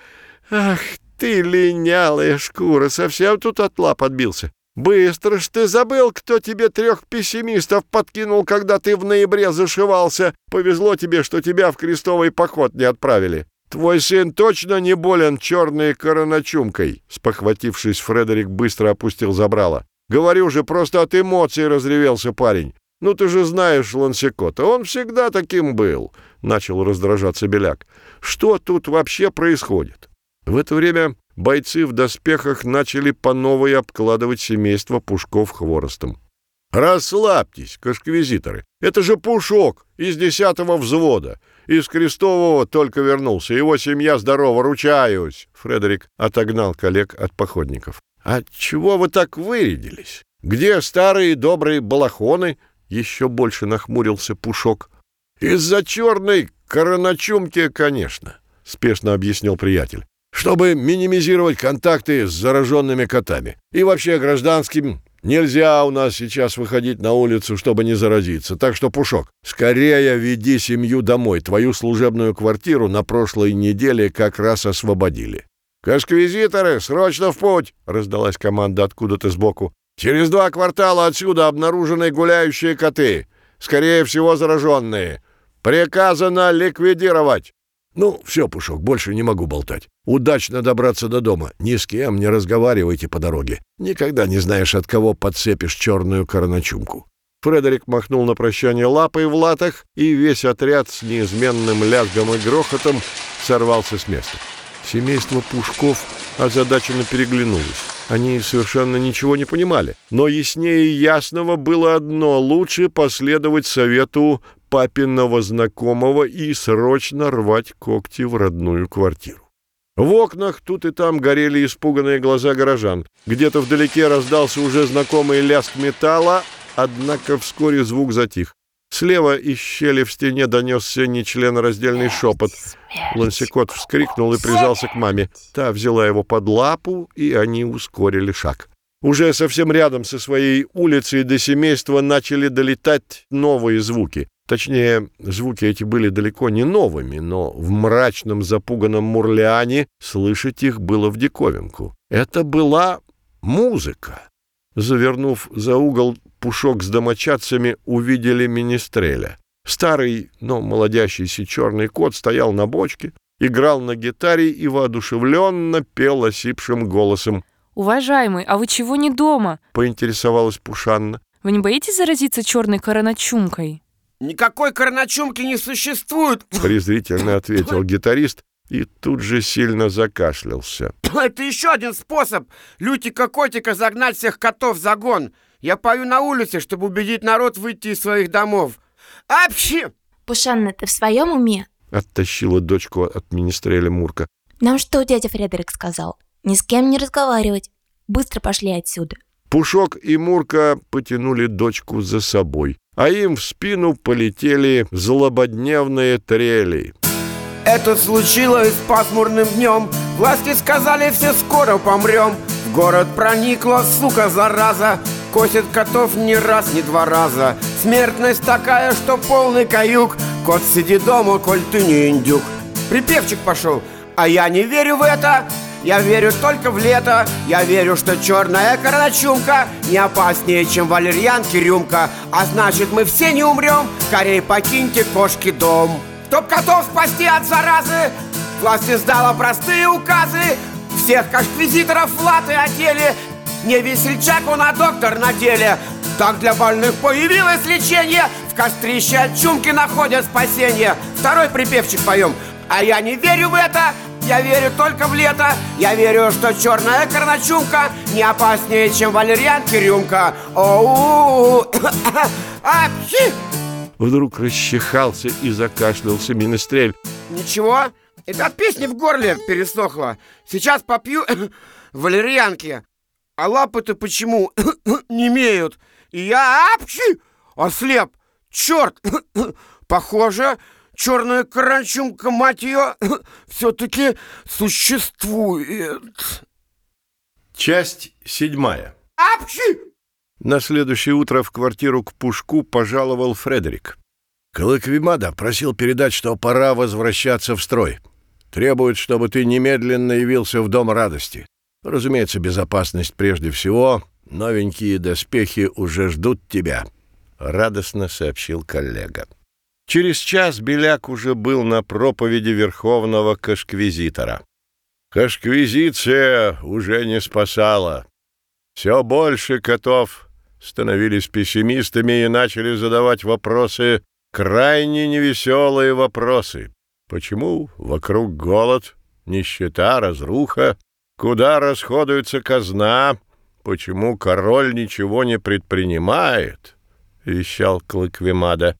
Ах ты, линялая шкура, совсем тут от лап отбился. «Быстро ж ты забыл, кто тебе трех пессимистов подкинул, когда ты в ноябре зашивался. Повезло тебе, что тебя в крестовый поход не отправили. Твой сын точно не болен черной короночумкой?» Спохватившись, Фредерик быстро опустил забрало. «Говорю же, просто от эмоций разревелся парень. Ну ты же знаешь Лансикота, он всегда таким был», — начал раздражаться Беляк. «Что тут вообще происходит?» В это время бойцы в доспехах начали по новой обкладывать семейство Пушков хворостом. «Расслабьтесь, кашквизиторы, это же Пушок из десятого взвода. Из Крестового только вернулся, его семья здорова, ручаюсь!» Фредерик отогнал коллег от походников. «А чего вы так вырядились? Где старые добрые балахоны?» Еще больше нахмурился Пушок. «Из-за черной короночумки, конечно», — спешно объяснил приятель чтобы минимизировать контакты с зараженными котами. И вообще гражданским нельзя у нас сейчас выходить на улицу, чтобы не заразиться. Так что, Пушок, скорее веди семью домой. Твою служебную квартиру на прошлой неделе как раз освободили. «Кашквизиторы, срочно в путь!» — раздалась команда откуда-то сбоку. «Через два квартала отсюда обнаружены гуляющие коты. Скорее всего, зараженные. Приказано ликвидировать!» «Ну, все, Пушок, больше не могу болтать. Удачно добраться до дома. Ни с кем не разговаривайте по дороге. Никогда не знаешь, от кого подцепишь черную короночумку». Фредерик махнул на прощание лапой в латах, и весь отряд с неизменным лязгом и грохотом сорвался с места. Семейство Пушков озадаченно переглянулось. Они совершенно ничего не понимали. Но яснее ясного было одно — лучше последовать совету папиного знакомого и срочно рвать когти в родную квартиру. В окнах тут и там горели испуганные глаза горожан. Где-то вдалеке раздался уже знакомый лязг металла, однако вскоре звук затих. Слева из щели в стене донесся нечленораздельный шепот. Лансикот вскрикнул и прижался к маме. Та взяла его под лапу, и они ускорили шаг. Уже совсем рядом со своей улицей до семейства начали долетать новые звуки. Точнее, звуки эти были далеко не новыми, но в мрачном запуганном Мурлиане слышать их было в диковинку. Это была музыка. Завернув за угол, Пушок с домочадцами увидели министреля. Старый, но молодящийся черный кот стоял на бочке, играл на гитаре и воодушевленно пел осипшим голосом. «Уважаемый, а вы чего не дома?» — поинтересовалась Пушанна. «Вы не боитесь заразиться черной короночумкой?» Никакой короночумки не существует. Презрительно ответил гитарист и тут же сильно закашлялся. Это еще один способ Лютика-котика загнать всех котов в загон. Я пою на улице, чтобы убедить народ выйти из своих домов. Апчи! Пушанна, ты в своем уме? Оттащила дочку от министреля Мурка. Нам что дядя Фредерик сказал? Ни с кем не разговаривать. Быстро пошли отсюда. Пушок и Мурка потянули дочку за собой, а им в спину полетели злободневные трели. Это случилось пасмурным днем. Власти сказали, все скоро помрем. В город проникла, сука, зараза. Косит котов не раз, не два раза. Смертность такая, что полный каюк. Кот, сиди дома, коль ты не индюк. Припевчик пошел, а я не верю в это я верю только в лето. Я верю, что черная короночумка Не опаснее, чем валерьянки рюмка А значит, мы все не умрем. Скорей покиньте кошки дом. Чтоб котов спасти от заразы. Власть издала простые указы. Всех кашквизиторов в латы одели. Не весельчак, он, а доктор на деле Так для больных появилось лечение. В кострище от чумки находят спасение. Второй припевчик поем. А я не верю в это я верю только в лето Я верю, что черная корночумка Не опаснее, чем валерьянки рюмка Оу, Апхи! Вдруг расчихался и закашлялся Минестрель. Ничего, это от песни в горле пересохло. Сейчас попью валерьянки. А лапы-то почему не имеют? И я апчи, ослеп. Черт, похоже, черная карачумка, мать ее, все-таки существует. Часть седьмая. Апчи! На следующее утро в квартиру к Пушку пожаловал Фредерик. Колоквимада просил передать, что пора возвращаться в строй. Требует, чтобы ты немедленно явился в Дом радости. Разумеется, безопасность прежде всего. Новенькие доспехи уже ждут тебя», — радостно сообщил коллега. Через час Беляк уже был на проповеди Верховного Кашквизитора. Кашквизиция уже не спасала. Все больше котов становились пессимистами и начали задавать вопросы, крайне невеселые вопросы. Почему вокруг голод, нищета, разруха? Куда расходуется казна? Почему король ничего не предпринимает? — вещал Клыквимада.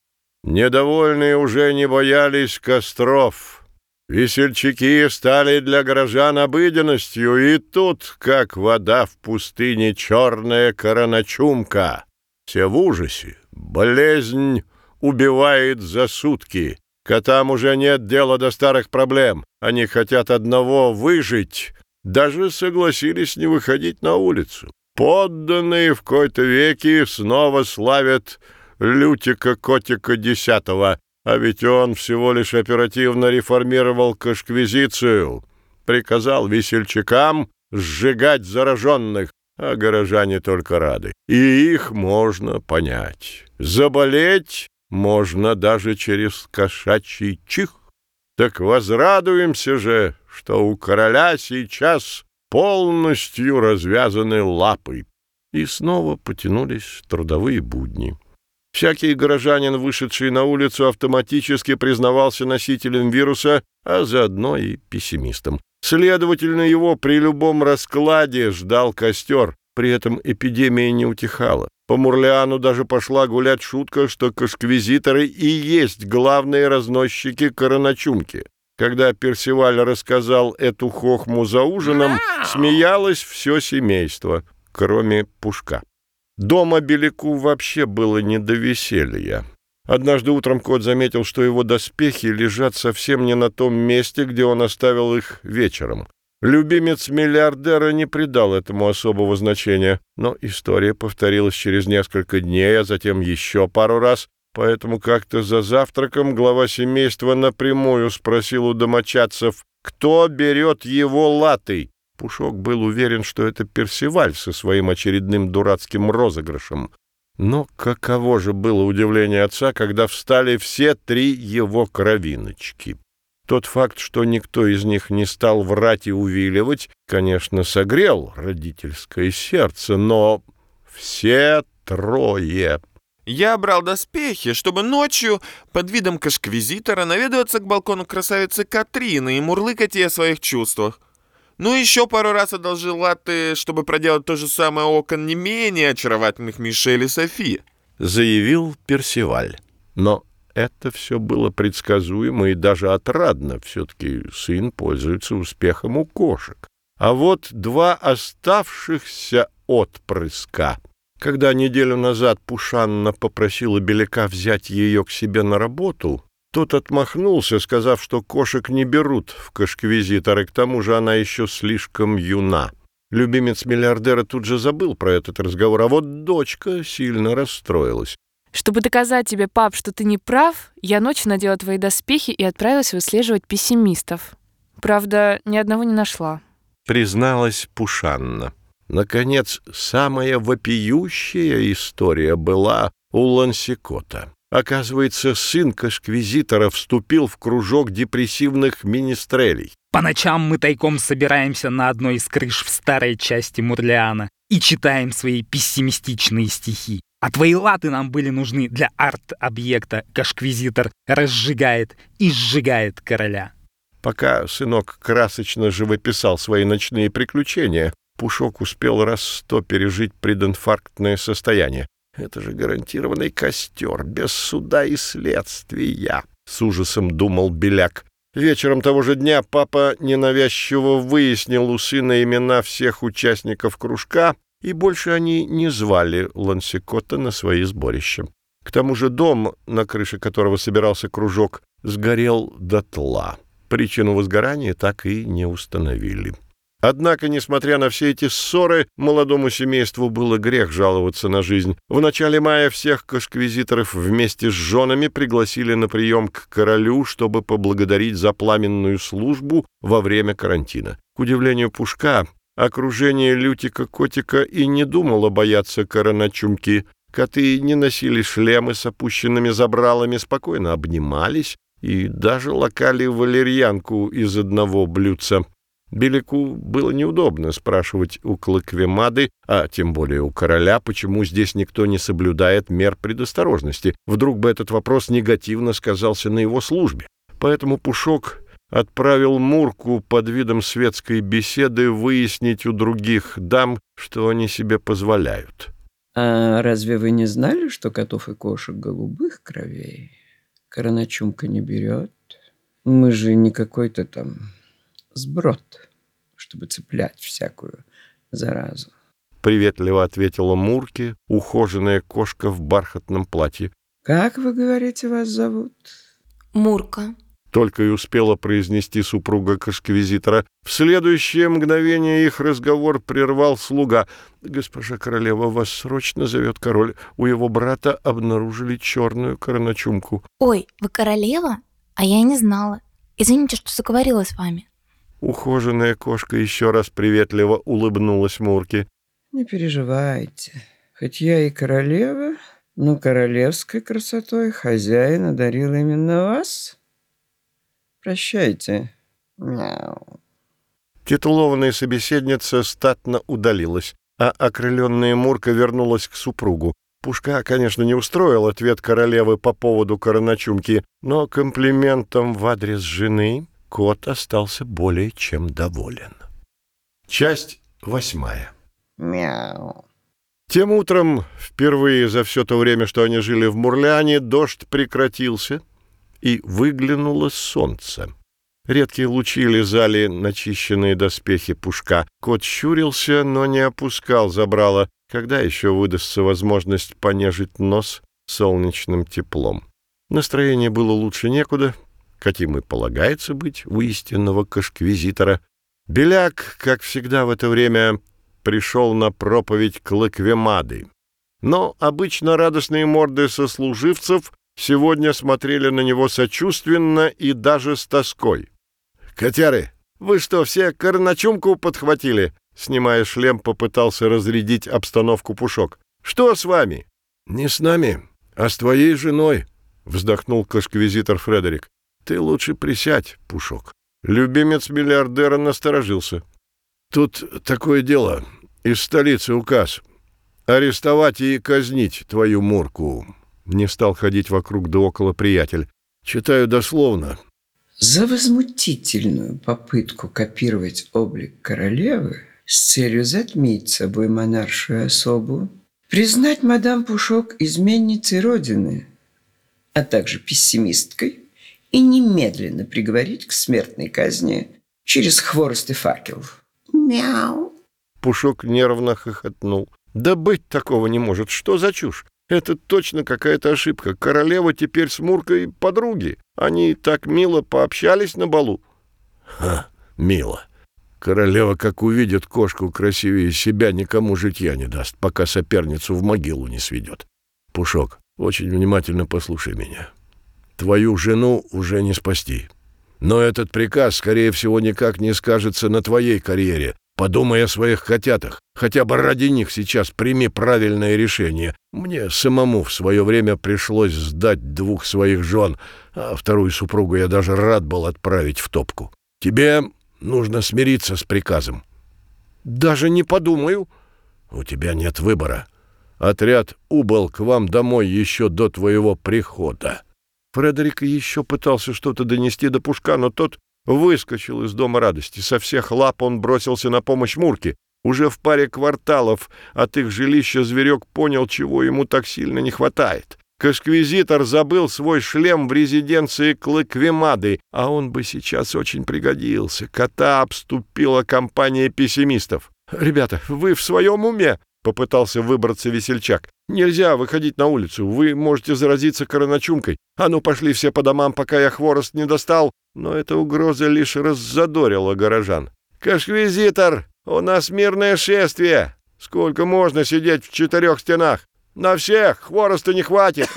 Недовольные уже не боялись костров. Весельчаки стали для горожан обыденностью, и тут, как вода в пустыне, черная короночумка. Все в ужасе. Болезнь убивает за сутки. Котам уже нет дела до старых проблем. Они хотят одного — выжить. Даже согласились не выходить на улицу. Подданные в кои-то веки снова славят Лютика-котика десятого, а ведь он всего лишь оперативно реформировал кашквизицию, приказал весельчакам сжигать зараженных, а горожане только рады. И их можно понять. Заболеть можно даже через кошачий чих. Так возрадуемся же, что у короля сейчас полностью развязаны лапы. И снова потянулись трудовые будни. Всякий горожанин, вышедший на улицу, автоматически признавался носителем вируса, а заодно и пессимистом. Следовательно, его при любом раскладе ждал костер. При этом эпидемия не утихала. По Мурлиану даже пошла гулять шутка, что кашквизиторы и есть главные разносчики короночумки. Когда Персиваль рассказал эту хохму за ужином, смеялось все семейство, кроме Пушка. Дома Беляку вообще было не до веселья. Однажды утром кот заметил, что его доспехи лежат совсем не на том месте, где он оставил их вечером. Любимец миллиардера не придал этому особого значения, но история повторилась через несколько дней, а затем еще пару раз, поэтому как-то за завтраком глава семейства напрямую спросил у домочадцев, кто берет его латый. Пушок был уверен, что это Персиваль со своим очередным дурацким розыгрышем. Но каково же было удивление отца, когда встали все три его кровиночки. Тот факт, что никто из них не стал врать и увиливать, конечно, согрел родительское сердце, но все трое. Я брал доспехи, чтобы ночью под видом кашквизитора наведываться к балкону красавицы Катрины и мурлыкать ей о своих чувствах. Ну, еще пару раз одолжил латы, чтобы проделать то же самое окон не менее очаровательных Мишель и Софи. Заявил Персиваль. Но это все было предсказуемо и даже отрадно. Все-таки сын пользуется успехом у кошек. А вот два оставшихся отпрыска — когда неделю назад Пушанна попросила Беляка взять ее к себе на работу, тот отмахнулся, сказав, что кошек не берут в кашквизиторы, к тому же она еще слишком юна. Любимец миллиардера тут же забыл про этот разговор, а вот дочка сильно расстроилась. Чтобы доказать тебе, пап, что ты не прав, я ночью надела твои доспехи и отправилась выслеживать пессимистов. Правда, ни одного не нашла. Призналась Пушанна. Наконец, самая вопиющая история была у Лансикота. Оказывается, сын кашквизитора вступил в кружок депрессивных министрелей. По ночам мы тайком собираемся на одной из крыш в старой части Мурлиана и читаем свои пессимистичные стихи. А твои латы нам были нужны для арт-объекта «Кашквизитор разжигает и сжигает короля». Пока сынок красочно живописал свои ночные приключения, Пушок успел раз сто пережить прединфарктное состояние. Это же гарантированный костер, без суда и следствия, — с ужасом думал Беляк. Вечером того же дня папа ненавязчиво выяснил у сына имена всех участников кружка, и больше они не звали Лансикота на свои сборища. К тому же дом, на крыше которого собирался кружок, сгорел дотла. Причину возгорания так и не установили. Однако, несмотря на все эти ссоры, молодому семейству было грех жаловаться на жизнь. В начале мая всех кашквизиторов вместе с женами пригласили на прием к королю, чтобы поблагодарить за пламенную службу во время карантина. К удивлению Пушка, окружение Лютика-котика и не думало бояться короначумки. Коты не носили шлемы с опущенными забралами, спокойно обнимались и даже лакали валерьянку из одного блюдца. Белику было неудобно спрашивать у Клыквемады, а тем более у короля, почему здесь никто не соблюдает мер предосторожности. Вдруг бы этот вопрос негативно сказался на его службе. Поэтому Пушок отправил Мурку под видом светской беседы выяснить у других дам, что они себе позволяют. «А разве вы не знали, что котов и кошек голубых кровей короначумка не берет? Мы же не какой-то там сброд, чтобы цеплять всякую заразу. Приветливо ответила Мурки, ухоженная кошка в бархатном платье. Как вы говорите, вас зовут? Мурка. Только и успела произнести супруга кашквизитора. В следующее мгновение их разговор прервал слуга. «Госпожа королева, вас срочно зовет король. У его брата обнаружили черную короночумку». «Ой, вы королева? А я не знала. Извините, что заговорила с вами». Ухоженная кошка еще раз приветливо улыбнулась Мурке. «Не переживайте. Хоть я и королева, но королевской красотой хозяин одарил именно вас. Прощайте. Мяу». Титулованная собеседница статно удалилась, а окрыленная Мурка вернулась к супругу. Пушка, конечно, не устроил ответ королевы по поводу короночумки, но комплиментом в адрес жены кот остался более чем доволен. Часть восьмая. Мяу. Тем утром, впервые за все то время, что они жили в Мурляне, дождь прекратился, и выглянуло солнце. Редкие лучи лизали начищенные доспехи пушка. Кот щурился, но не опускал забрала, когда еще выдастся возможность понежить нос солнечным теплом. Настроение было лучше некуда, каким и полагается быть у истинного кашквизитора, Беляк, как всегда в это время, пришел на проповедь Клыквемады. Но обычно радостные морды сослуживцев сегодня смотрели на него сочувственно и даже с тоской. «Котяры, вы что, все корначумку подхватили?» Снимая шлем, попытался разрядить обстановку Пушок. «Что с вами?» «Не с нами, а с твоей женой», — вздохнул кашквизитор Фредерик. Ты лучше присядь, Пушок. Любимец миллиардера насторожился. Тут такое дело. Из столицы указ. арестовать и казнить твою Мурку. Не стал ходить вокруг да около приятель. Читаю дословно. За возмутительную попытку копировать облик королевы с целью затмить собой монаршую особу, признать мадам Пушок изменницей Родины, а также пессимисткой и немедленно приговорить к смертной казни через хворост и факел. Мяу. Пушок нервно хохотнул. Да быть такого не может. Что за чушь? Это точно какая-то ошибка. Королева теперь с Муркой подруги. Они так мило пообщались на балу. Ха, мило. Королева, как увидит кошку красивее себя, никому житья не даст, пока соперницу в могилу не сведет. Пушок, очень внимательно послушай меня. Твою жену уже не спасти. Но этот приказ, скорее всего, никак не скажется на твоей карьере, Подумай о своих котятах. Хотя бы ради них сейчас прими правильное решение. Мне самому в свое время пришлось сдать двух своих жен, а вторую супругу я даже рад был отправить в топку. Тебе нужно смириться с приказом. Даже не подумаю. У тебя нет выбора. Отряд убыл к вам домой еще до твоего прихода. Фредерик еще пытался что-то донести до Пушка, но тот Выскочил из дома радости. Со всех лап он бросился на помощь Мурке. Уже в паре кварталов от их жилища зверек понял, чего ему так сильно не хватает. Кашквизитор забыл свой шлем в резиденции Клыквемады, а он бы сейчас очень пригодился. Кота обступила компания пессимистов. «Ребята, вы в своем уме?» — попытался выбраться весельчак. «Нельзя выходить на улицу, вы можете заразиться короночумкой. А ну, пошли все по домам, пока я хворост не достал но эта угроза лишь раззадорила горожан. «Кашквизитор, у нас мирное шествие! Сколько можно сидеть в четырех стенах? На всех хвороста не хватит!»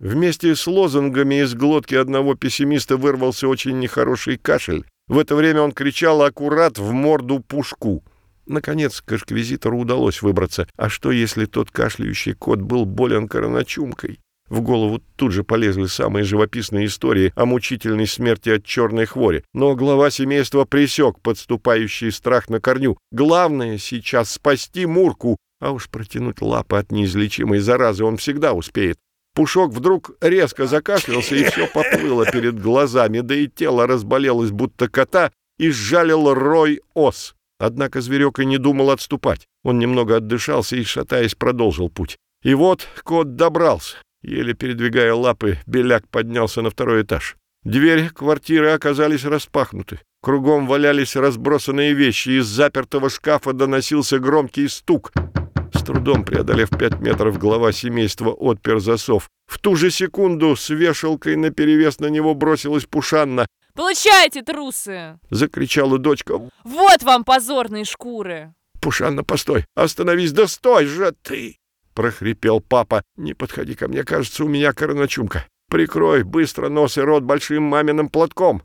Вместе с лозунгами из глотки одного пессимиста вырвался очень нехороший кашель. В это время он кричал аккурат в морду пушку. Наконец, кашквизитору удалось выбраться. А что, если тот кашляющий кот был болен короночумкой? В голову тут же полезли самые живописные истории о мучительной смерти от черной хвори, но глава семейства присек подступающий страх на корню. Главное сейчас спасти Мурку, а уж протянуть лапы от неизлечимой заразы он всегда успеет. Пушок вдруг резко закашлялся, и все поплыло перед глазами, да и тело разболелось, будто кота, и сжалил рой ос. Однако зверек и не думал отступать. Он немного отдышался и, шатаясь, продолжил путь. И вот кот добрался. Еле передвигая лапы, Беляк поднялся на второй этаж. Двери квартиры оказались распахнуты. Кругом валялись разбросанные вещи, из запертого шкафа доносился громкий стук. С трудом преодолев пять метров, глава семейства отпер засов. В ту же секунду с вешалкой наперевес на него бросилась Пушанна. «Получайте, трусы!» — закричала дочка. «Вот вам позорные шкуры!» «Пушанна, постой! Остановись! Да стой же ты!» — прохрипел папа. «Не подходи ко мне, кажется, у меня короночумка. Прикрой быстро нос и рот большим маминым платком».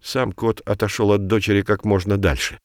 Сам кот отошел от дочери как можно дальше.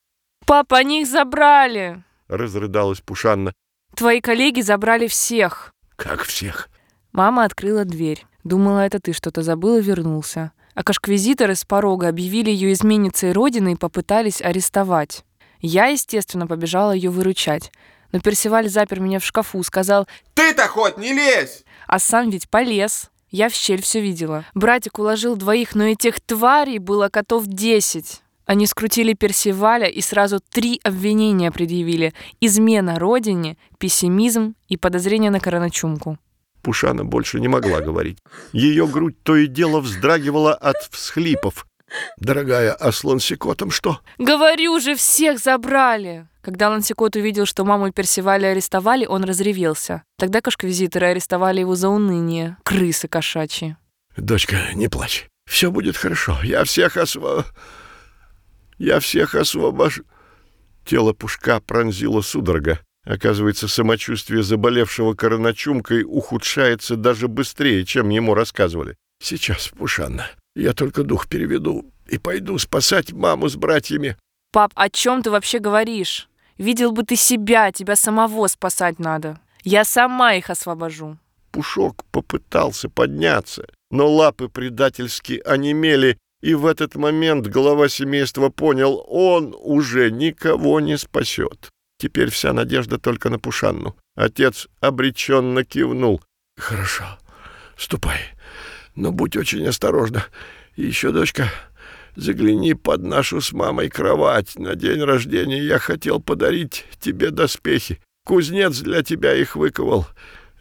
«Папа, они их забрали!» — разрыдалась Пушанна. «Твои коллеги забрали всех». «Как всех?» Мама открыла дверь. Думала, это ты что-то забыл и вернулся. А кашквизиторы с порога объявили ее изменницей Родины и попытались арестовать. Я, естественно, побежала ее выручать но Персиваль запер меня в шкафу, сказал «Ты-то хоть не лезь!» А сам ведь полез. Я в щель все видела. Братик уложил двоих, но этих тварей было котов десять. Они скрутили Персиваля и сразу три обвинения предъявили. Измена родине, пессимизм и подозрение на короночумку. Пушана больше не могла говорить. Ее грудь то и дело вздрагивала от всхлипов. «Дорогая, а с Лансикотом что?» «Говорю же, всех забрали!» Когда Лансикот увидел, что маму Персиваля арестовали, он разревелся. Тогда кошковизиторы арестовали его за уныние. Крысы кошачьи. «Дочка, не плачь. Все будет хорошо. Я всех осво... Я всех освобожу...» Тело Пушка пронзило судорога. Оказывается, самочувствие заболевшего короночумкой ухудшается даже быстрее, чем ему рассказывали. «Сейчас, Пушанна, я только дух переведу и пойду спасать маму с братьями. Пап, о чем ты вообще говоришь? Видел бы ты себя, тебя самого спасать надо. Я сама их освобожу. Пушок попытался подняться, но лапы предательски онемели, и в этот момент глава семейства понял, он уже никого не спасет. Теперь вся надежда только на Пушанну. Отец обреченно кивнул. «Хорошо, ступай, но будь очень осторожна. И еще, дочка, загляни под нашу с мамой кровать. На день рождения я хотел подарить тебе доспехи. Кузнец для тебя их выковал.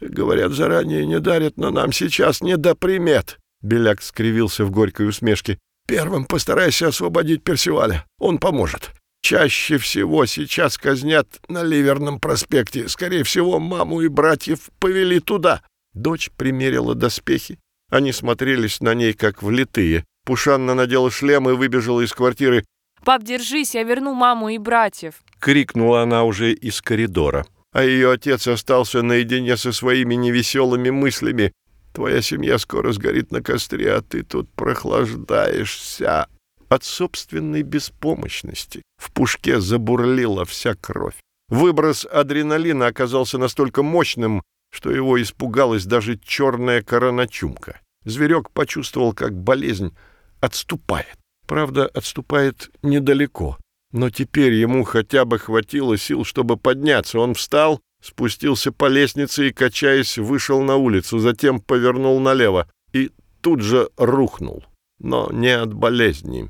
Говорят, заранее не дарят, но нам сейчас не до примет». Беляк скривился в горькой усмешке. «Первым постарайся освободить Персиваля. Он поможет. Чаще всего сейчас казнят на Ливерном проспекте. Скорее всего, маму и братьев повели туда». Дочь примерила доспехи. Они смотрелись на ней, как влитые. Пушанна надела шлем и выбежала из квартиры. «Пап, держись, я верну маму и братьев!» — крикнула она уже из коридора. А ее отец остался наедине со своими невеселыми мыслями. «Твоя семья скоро сгорит на костре, а ты тут прохлаждаешься». От собственной беспомощности в пушке забурлила вся кровь. Выброс адреналина оказался настолько мощным, что его испугалась даже черная короночумка. Зверек почувствовал, как болезнь отступает. Правда, отступает недалеко. Но теперь ему хотя бы хватило сил, чтобы подняться. Он встал, спустился по лестнице и, качаясь, вышел на улицу, затем повернул налево и тут же рухнул. Но не от болезни,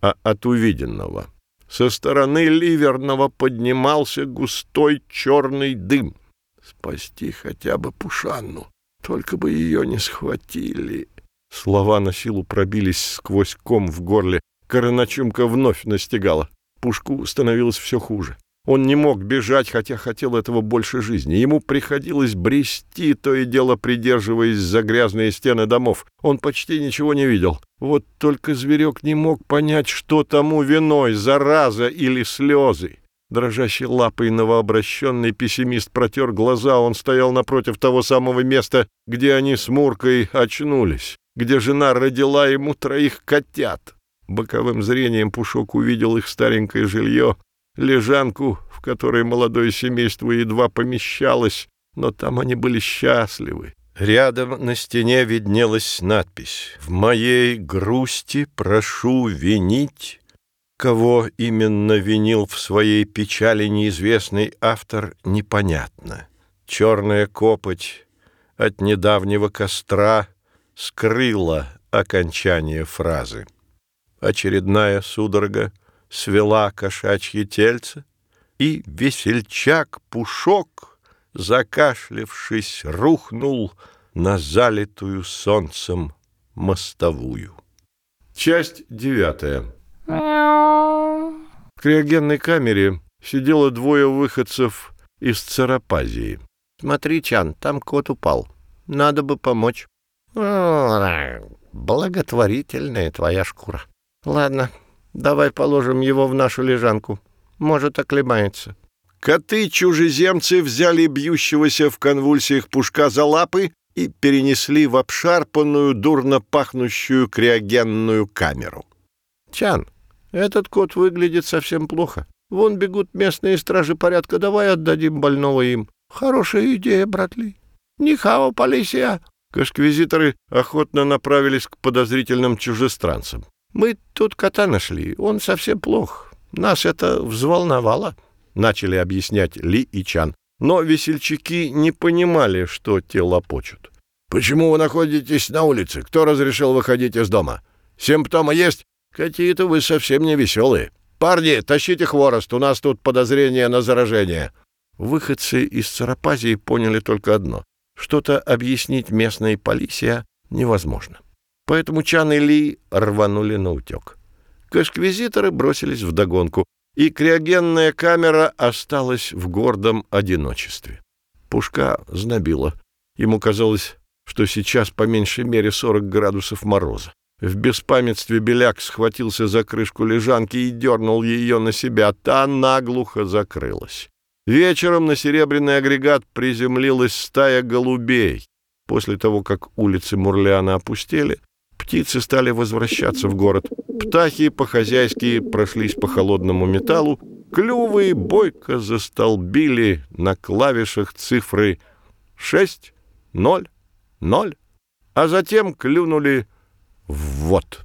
а от увиденного. Со стороны Ливерного поднимался густой черный дым. Спасти хотя бы Пушанну, только бы ее не схватили. Слова на силу пробились сквозь ком в горле. Короночумка вновь настигала. Пушку становилось все хуже. Он не мог бежать, хотя хотел этого больше жизни. Ему приходилось брести, то и дело придерживаясь за грязные стены домов. Он почти ничего не видел. Вот только зверек не мог понять, что тому виной, зараза или слезы. Дрожащей лапой новообращенный пессимист протер глаза. Он стоял напротив того самого места, где они с Муркой очнулись, где жена родила ему троих котят. Боковым зрением Пушок увидел их старенькое жилье, лежанку, в которой молодое семейство едва помещалось, но там они были счастливы. Рядом на стене виднелась надпись «В моей грусти прошу винить Кого именно винил в своей печали неизвестный автор, непонятно. Черная копоть от недавнего костра скрыла окончание фразы. Очередная судорога свела кошачье тельце, и весельчак-пушок, закашлявшись, рухнул на залитую солнцем мостовую. Часть девятая. В криогенной камере сидело двое выходцев из Царапазии. «Смотри, Чан, там кот упал. Надо бы помочь». «Благотворительная твоя шкура. Ладно, давай положим его в нашу лежанку. Может, оклемается». Коты-чужеземцы взяли бьющегося в конвульсиях пушка за лапы и перенесли в обшарпанную, дурно пахнущую криогенную камеру. «Чан, этот кот выглядит совсем плохо. Вон бегут местные стражи порядка, давай отдадим больного им. Хорошая идея, братли. Нихао, полисия!» Кашквизиторы охотно направились к подозрительным чужестранцам. «Мы тут кота нашли, он совсем плох. Нас это взволновало», — начали объяснять Ли и Чан. Но весельчаки не понимали, что те лопочут. «Почему вы находитесь на улице? Кто разрешил выходить из дома? Симптомы есть? Какие-то вы совсем не веселые. Парни, тащите хворост, у нас тут подозрение на заражение. Выходцы из Царапазии поняли только одно. Что-то объяснить местной полиция невозможно. Поэтому Чан и Ли рванули на утек. Кашквизиторы бросились в догонку, и криогенная камера осталась в гордом одиночестве. Пушка знобила. Ему казалось, что сейчас по меньшей мере 40 градусов мороза. В беспамятстве Беляк схватился за крышку лежанки и дернул ее на себя. Та наглухо закрылась. Вечером на серебряный агрегат приземлилась стая голубей. После того, как улицы Мурлиана опустели, птицы стали возвращаться в город. Птахи по-хозяйски прошлись по холодному металлу, клювы бойко застолбили на клавишах цифры 6, 0, 0, а затем клюнули вот.